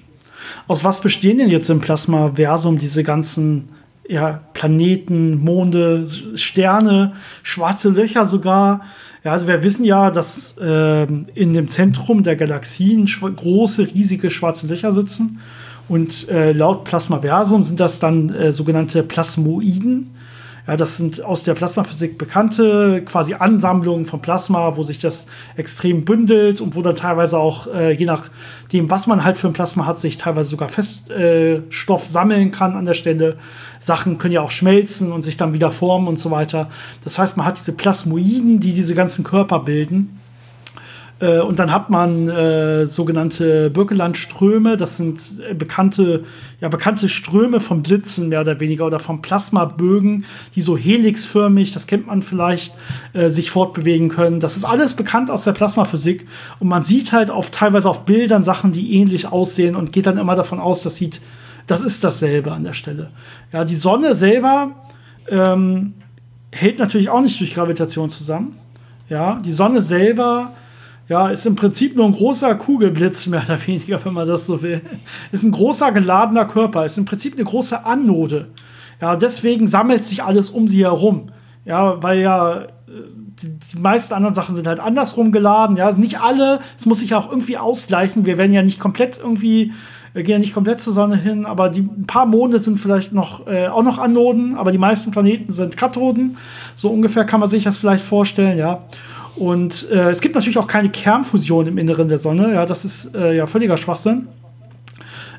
Aus was bestehen denn jetzt im Plasmaversum diese ganzen ja, Planeten, Monde, Sterne, schwarze Löcher sogar? Ja, also wir wissen ja, dass äh, in dem Zentrum der Galaxien große, riesige schwarze Löcher sitzen. Und äh, laut Plasmaversum sind das dann äh, sogenannte Plasmoiden. Ja, das sind aus der Plasmaphysik bekannte quasi Ansammlungen von Plasma, wo sich das extrem bündelt und wo dann teilweise auch, äh, je nachdem, was man halt für ein Plasma hat, sich teilweise sogar Feststoff äh, sammeln kann an der Stelle. Sachen können ja auch schmelzen und sich dann wieder formen und so weiter. Das heißt, man hat diese Plasmoiden, die diese ganzen Körper bilden. Äh, und dann hat man äh, sogenannte Birkelandströme, das sind äh, bekannte, ja, bekannte Ströme von Blitzen mehr oder weniger oder von Plasmabögen, die so helixförmig, das kennt man vielleicht, äh, sich fortbewegen können. Das ist alles bekannt aus der Plasmaphysik und man sieht halt auf, teilweise auf Bildern Sachen, die ähnlich aussehen und geht dann immer davon aus, das sieht, das ist dasselbe an der Stelle. Ja, die Sonne selber ähm, hält natürlich auch nicht durch Gravitation zusammen. Ja, die Sonne selber ja, ist im Prinzip nur ein großer Kugelblitz, mehr oder weniger, wenn man das so will. Ist ein großer geladener Körper, ist im Prinzip eine große Anode. Ja, deswegen sammelt sich alles um sie herum. Ja, weil ja äh, die, meisten anderen Sachen sind halt andersrum geladen. Ja, nicht alle, es muss sich auch irgendwie ausgleichen. Wir werden ja nicht komplett irgendwie, wir gehen ja nicht komplett zur Sonne hin, aber die, ein paar Monde sind vielleicht noch, äh, auch noch Anoden, aber die meisten Planeten sind Kathoden. So ungefähr kann man sich das vielleicht vorstellen, ja. Und äh, es gibt natürlich auch keine Kernfusion im Inneren der Sonne. Ja, das ist äh, ja völliger Schwachsinn.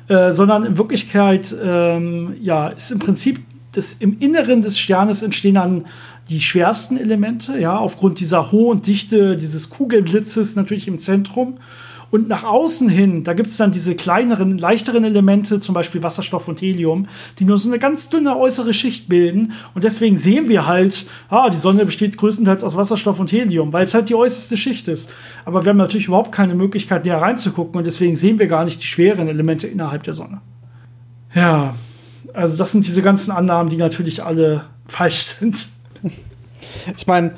Äh, sondern in Wirklichkeit ähm, ja, ist im Prinzip das, im Inneren des Sternes entstehen dann die schwersten Elemente, ja, aufgrund dieser hohen Dichte, dieses Kugelblitzes natürlich im Zentrum. Und nach außen hin, da gibt es dann diese kleineren, leichteren Elemente, zum Beispiel Wasserstoff und Helium, die nur so eine ganz dünne äußere Schicht bilden. Und deswegen sehen wir halt, ah, die Sonne besteht größtenteils aus Wasserstoff und Helium, weil es halt die äußerste Schicht ist. Aber wir haben natürlich überhaupt keine Möglichkeit, näher reinzugucken und deswegen sehen wir gar nicht die schweren Elemente innerhalb der Sonne. Ja, also das sind diese ganzen Annahmen, die natürlich alle falsch sind. Ich meine,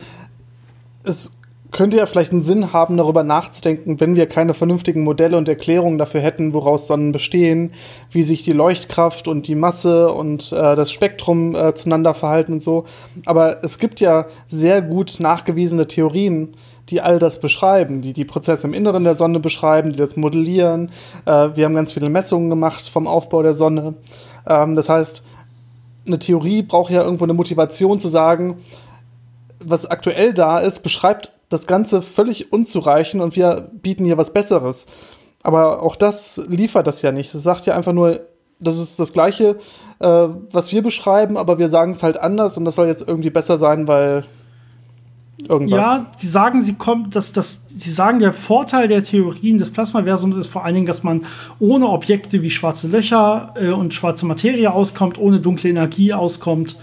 es könnte ja vielleicht einen Sinn haben, darüber nachzudenken, wenn wir keine vernünftigen Modelle und Erklärungen dafür hätten, woraus Sonnen bestehen, wie sich die Leuchtkraft und die Masse und äh, das Spektrum äh, zueinander verhalten und so. Aber es gibt ja sehr gut nachgewiesene Theorien, die all das beschreiben, die die Prozesse im Inneren der Sonne beschreiben, die das modellieren. Äh, wir haben ganz viele Messungen gemacht vom Aufbau der Sonne. Ähm, das heißt, eine Theorie braucht ja irgendwo eine Motivation zu sagen, was aktuell da ist, beschreibt das Ganze völlig unzureichend und wir bieten hier was Besseres. Aber auch das liefert das ja nicht. Es sagt ja einfach nur, das ist das Gleiche, äh, was wir beschreiben, aber wir sagen es halt anders und das soll jetzt irgendwie besser sein, weil irgendwas. Ja, die sagen, sie kommt, dass das, sie sagen, der Vorteil der Theorien des Plasmaversums ist vor allen Dingen, dass man ohne Objekte wie schwarze Löcher äh, und schwarze Materie auskommt, ohne dunkle Energie auskommt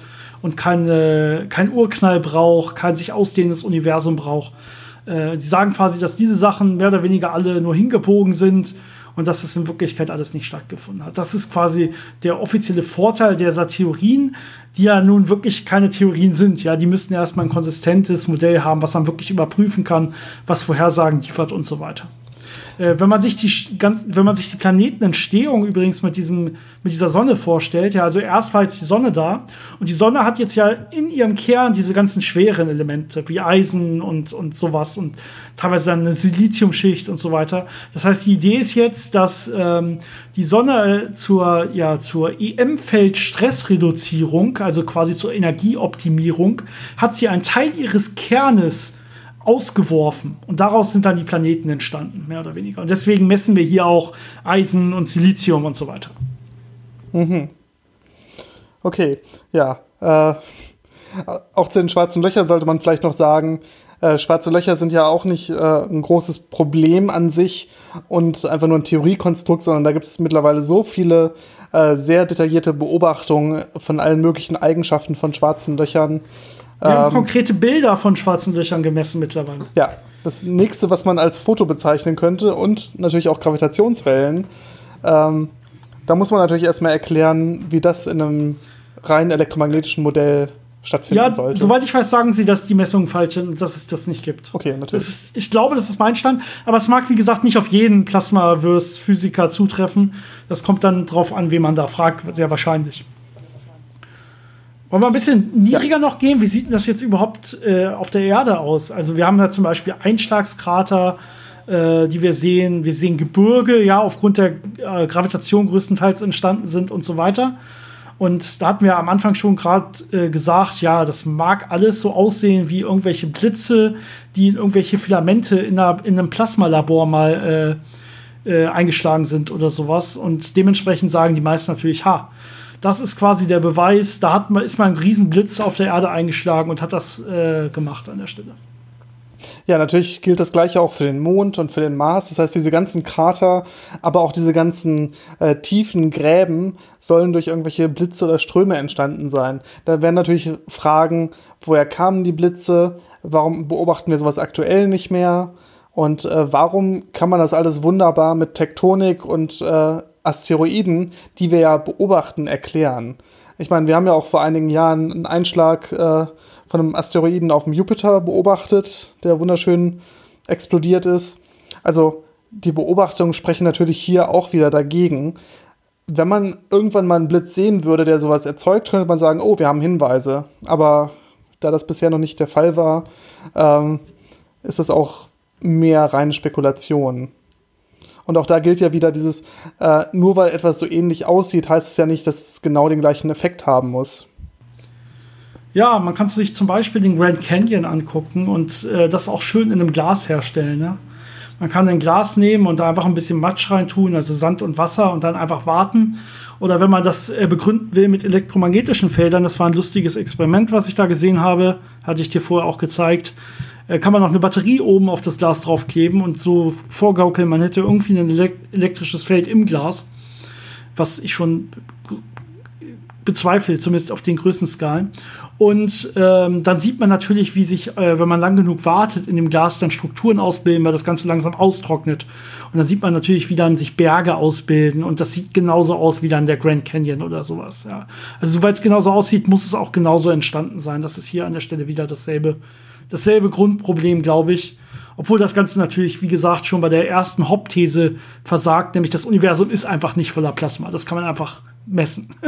und keine, kein Urknall braucht, kein sich ausdehnendes Universum braucht. Äh, sie sagen quasi, dass diese Sachen mehr oder weniger alle nur hingebogen sind und dass es in Wirklichkeit alles nicht stattgefunden hat. Das ist quasi der offizielle Vorteil dieser Theorien, die ja nun wirklich keine Theorien sind. Ja, die müssten erstmal ein konsistentes Modell haben, was man wirklich überprüfen kann, was Vorhersagen liefert und so weiter. Äh, wenn man sich die ganz, wenn man sich die Planetenentstehung übrigens mit diesem mit dieser Sonne vorstellt, ja, also erst war jetzt die Sonne da und die Sonne hat jetzt ja in ihrem Kern diese ganzen schweren Elemente wie Eisen und und sowas und teilweise dann eine Siliziumschicht und so weiter. Das heißt, die Idee ist jetzt, dass ähm, die Sonne äh, zur ja zur EM-Feld-Stressreduzierung, also quasi zur Energieoptimierung, hat sie einen Teil ihres Kernes ausgeworfen. Und daraus sind dann die Planeten entstanden, mehr oder weniger. Und deswegen messen wir hier auch Eisen und Silizium und so weiter. Mhm. Okay, ja. Äh, auch zu den schwarzen Löchern sollte man vielleicht noch sagen, äh, schwarze Löcher sind ja auch nicht äh, ein großes Problem an sich und einfach nur ein Theoriekonstrukt, sondern da gibt es mittlerweile so viele äh, sehr detaillierte Beobachtungen von allen möglichen Eigenschaften von schwarzen Löchern, wir ähm, haben konkrete Bilder von schwarzen Löchern gemessen mittlerweile. Ja, das nächste, was man als Foto bezeichnen könnte und natürlich auch Gravitationswellen. Ähm, da muss man natürlich erstmal erklären, wie das in einem rein elektromagnetischen Modell stattfinden ja, sollte. Soweit ich weiß, sagen sie, dass die Messungen falsch sind und dass es das nicht gibt. Okay, natürlich. Ist, ich glaube, das ist mein Stand, aber es mag, wie gesagt, nicht auf jeden Plasmaverse-Physiker zutreffen. Das kommt dann drauf an, wen man da fragt, sehr wahrscheinlich. Wollen wir ein bisschen niedriger ja. noch gehen? Wie sieht denn das jetzt überhaupt äh, auf der Erde aus? Also wir haben da zum Beispiel Einschlagskrater, äh, die wir sehen. Wir sehen Gebirge, ja, aufgrund der äh, Gravitation größtenteils entstanden sind und so weiter. Und da hatten wir am Anfang schon gerade äh, gesagt, ja, das mag alles so aussehen wie irgendwelche Blitze, die in irgendwelche Filamente in, einer, in einem Plasmalabor mal äh, äh, eingeschlagen sind oder sowas. Und dementsprechend sagen die meisten natürlich, ha, das ist quasi der Beweis, da hat man, ist mal ein Riesenblitz auf der Erde eingeschlagen und hat das äh, gemacht an der Stelle. Ja, natürlich gilt das gleiche auch für den Mond und für den Mars. Das heißt, diese ganzen Krater, aber auch diese ganzen äh, tiefen Gräben sollen durch irgendwelche Blitze oder Ströme entstanden sein. Da werden natürlich Fragen, woher kamen die Blitze? Warum beobachten wir sowas aktuell nicht mehr? Und äh, warum kann man das alles wunderbar mit Tektonik und äh, Asteroiden, die wir ja beobachten, erklären? Ich meine, wir haben ja auch vor einigen Jahren einen Einschlag äh, von einem Asteroiden auf dem Jupiter beobachtet, der wunderschön explodiert ist. Also die Beobachtungen sprechen natürlich hier auch wieder dagegen. Wenn man irgendwann mal einen Blitz sehen würde, der sowas erzeugt, könnte man sagen, oh, wir haben Hinweise. Aber da das bisher noch nicht der Fall war, ähm, ist das auch mehr reine Spekulation. Und auch da gilt ja wieder dieses, äh, nur weil etwas so ähnlich aussieht, heißt es ja nicht, dass es genau den gleichen Effekt haben muss. Ja, man kann sich zum Beispiel den Grand Canyon angucken und äh, das auch schön in einem Glas herstellen. Ne? Man kann ein Glas nehmen und da einfach ein bisschen Matsch reintun, also Sand und Wasser und dann einfach warten. Oder wenn man das äh, begründen will mit elektromagnetischen Feldern, das war ein lustiges Experiment, was ich da gesehen habe, hatte ich dir vorher auch gezeigt. Äh, kann man noch eine Batterie oben auf das Glas draufkleben und so vorgaukeln, man hätte irgendwie ein elektrisches Feld im Glas, was ich schon bezweifle, zumindest auf den größten Skalen. Und ähm, dann sieht man natürlich, wie sich, äh, wenn man lang genug wartet, in dem Glas dann Strukturen ausbilden, weil das Ganze langsam austrocknet. Und dann sieht man natürlich, wie dann sich Berge ausbilden. Und das sieht genauso aus wie dann der Grand Canyon oder sowas. Ja. Also, weil es genauso aussieht, muss es auch genauso entstanden sein. Das ist hier an der Stelle wieder dasselbe dasselbe Grundproblem, glaube ich. Obwohl das Ganze natürlich, wie gesagt, schon bei der ersten Hauptthese versagt, nämlich das Universum ist einfach nicht voller Plasma. Das kann man einfach messen.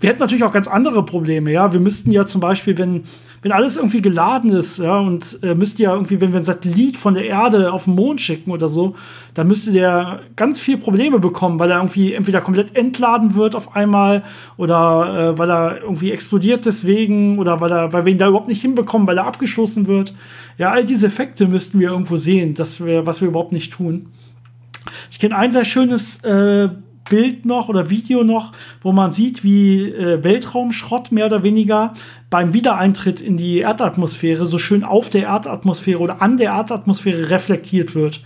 wir hätten natürlich auch ganz andere Probleme, ja. Wir müssten ja zum Beispiel, wenn, wenn alles irgendwie geladen ist, ja, und äh, müsste ja irgendwie, wenn wir ein Satellit von der Erde auf den Mond schicken oder so, dann müsste der ganz viele Probleme bekommen, weil er irgendwie entweder komplett entladen wird auf einmal oder äh, weil er irgendwie explodiert deswegen oder weil, er, weil wir ihn da überhaupt nicht hinbekommen, weil er abgestoßen wird. Ja, all diese Effekte müssten wir irgendwo sehen, dass wir, was wir überhaupt nicht tun. Ich kenne ein sehr schönes äh, Bild noch oder Video noch, wo man sieht, wie äh, Weltraumschrott mehr oder weniger beim Wiedereintritt in die Erdatmosphäre so schön auf der Erdatmosphäre oder an der Erdatmosphäre reflektiert wird.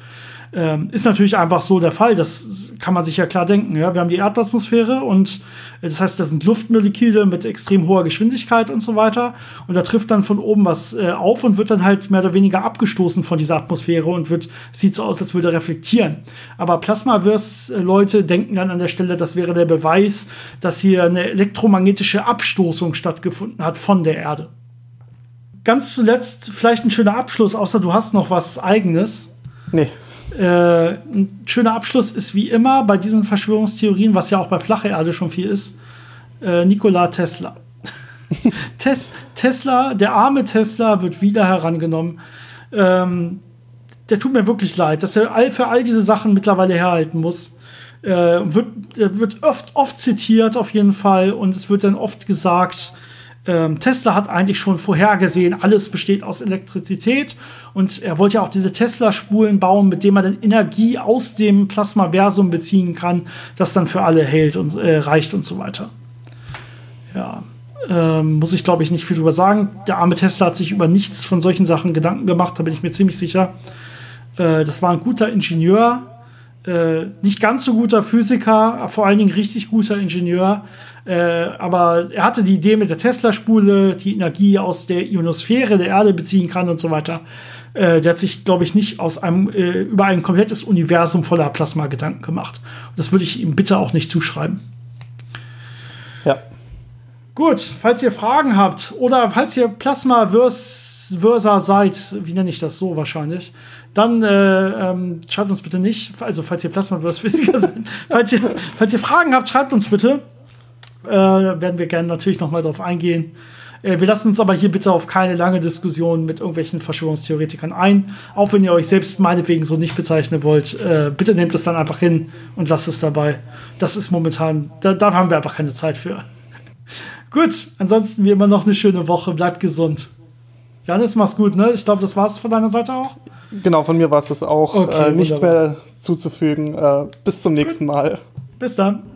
Ähm, ist natürlich einfach so der Fall. Das kann man sich ja klar denken. Ja? Wir haben die Erdatmosphäre und äh, das heißt, das sind Luftmoleküle mit extrem hoher Geschwindigkeit und so weiter. Und da trifft dann von oben was äh, auf und wird dann halt mehr oder weniger abgestoßen von dieser Atmosphäre und wird, sieht so aus, als würde reflektieren. Aber Plasmaverse-Leute denken dann an der Stelle, das wäre der Beweis, dass hier eine elektromagnetische Abstoßung stattgefunden hat von der Erde. Ganz zuletzt vielleicht ein schöner Abschluss, außer du hast noch was eigenes. Nee. Äh, ein schöner Abschluss ist wie immer bei diesen Verschwörungstheorien, was ja auch bei flacher Erde schon viel ist, äh, Nikola Tesla. Tes Tesla, der arme Tesla wird wieder herangenommen. Ähm, der tut mir wirklich leid, dass er all, für all diese Sachen mittlerweile herhalten muss. Äh, wird, wird oft, oft zitiert auf jeden Fall und es wird dann oft gesagt, ähm, Tesla hat eigentlich schon vorhergesehen, alles besteht aus Elektrizität und er wollte ja auch diese Tesla-Spulen bauen, mit denen man dann Energie aus dem Plasmaversum beziehen kann, das dann für alle hält und äh, reicht und so weiter. Ja, ähm, muss ich glaube ich nicht viel drüber sagen. Der arme Tesla hat sich über nichts von solchen Sachen Gedanken gemacht, da bin ich mir ziemlich sicher. Äh, das war ein guter Ingenieur, äh, nicht ganz so guter Physiker, vor allen Dingen richtig guter Ingenieur. Äh, aber er hatte die Idee mit der Tesla-Spule, die Energie aus der Ionosphäre der Erde beziehen kann und so weiter. Äh, der hat sich, glaube ich, nicht aus einem, äh, über ein komplettes Universum voller Plasma Gedanken gemacht. Und das würde ich ihm bitte auch nicht zuschreiben. Ja. Gut, falls ihr Fragen habt oder falls ihr Plasma-Versa seid, wie nenne ich das so wahrscheinlich, dann äh, ähm, schreibt uns bitte nicht, also falls ihr Plasma-Verse-Physiker seid, falls ihr, falls ihr Fragen habt, schreibt uns bitte. Äh, werden wir gerne natürlich noch mal drauf eingehen. Äh, wir lassen uns aber hier bitte auf keine lange Diskussion mit irgendwelchen Verschwörungstheoretikern ein. Auch wenn ihr euch selbst meinetwegen so nicht bezeichnen wollt, äh, bitte nehmt es dann einfach hin und lasst es dabei. Das ist momentan, da, da haben wir einfach keine Zeit für. gut, ansonsten wie immer noch eine schöne Woche. Bleibt gesund. Janis, mach's gut, ne? Ich glaube, das war's von deiner Seite auch. Genau, von mir war es das auch. Okay, äh, nichts mehr zuzufügen. Äh, bis zum nächsten Mal. Bis dann.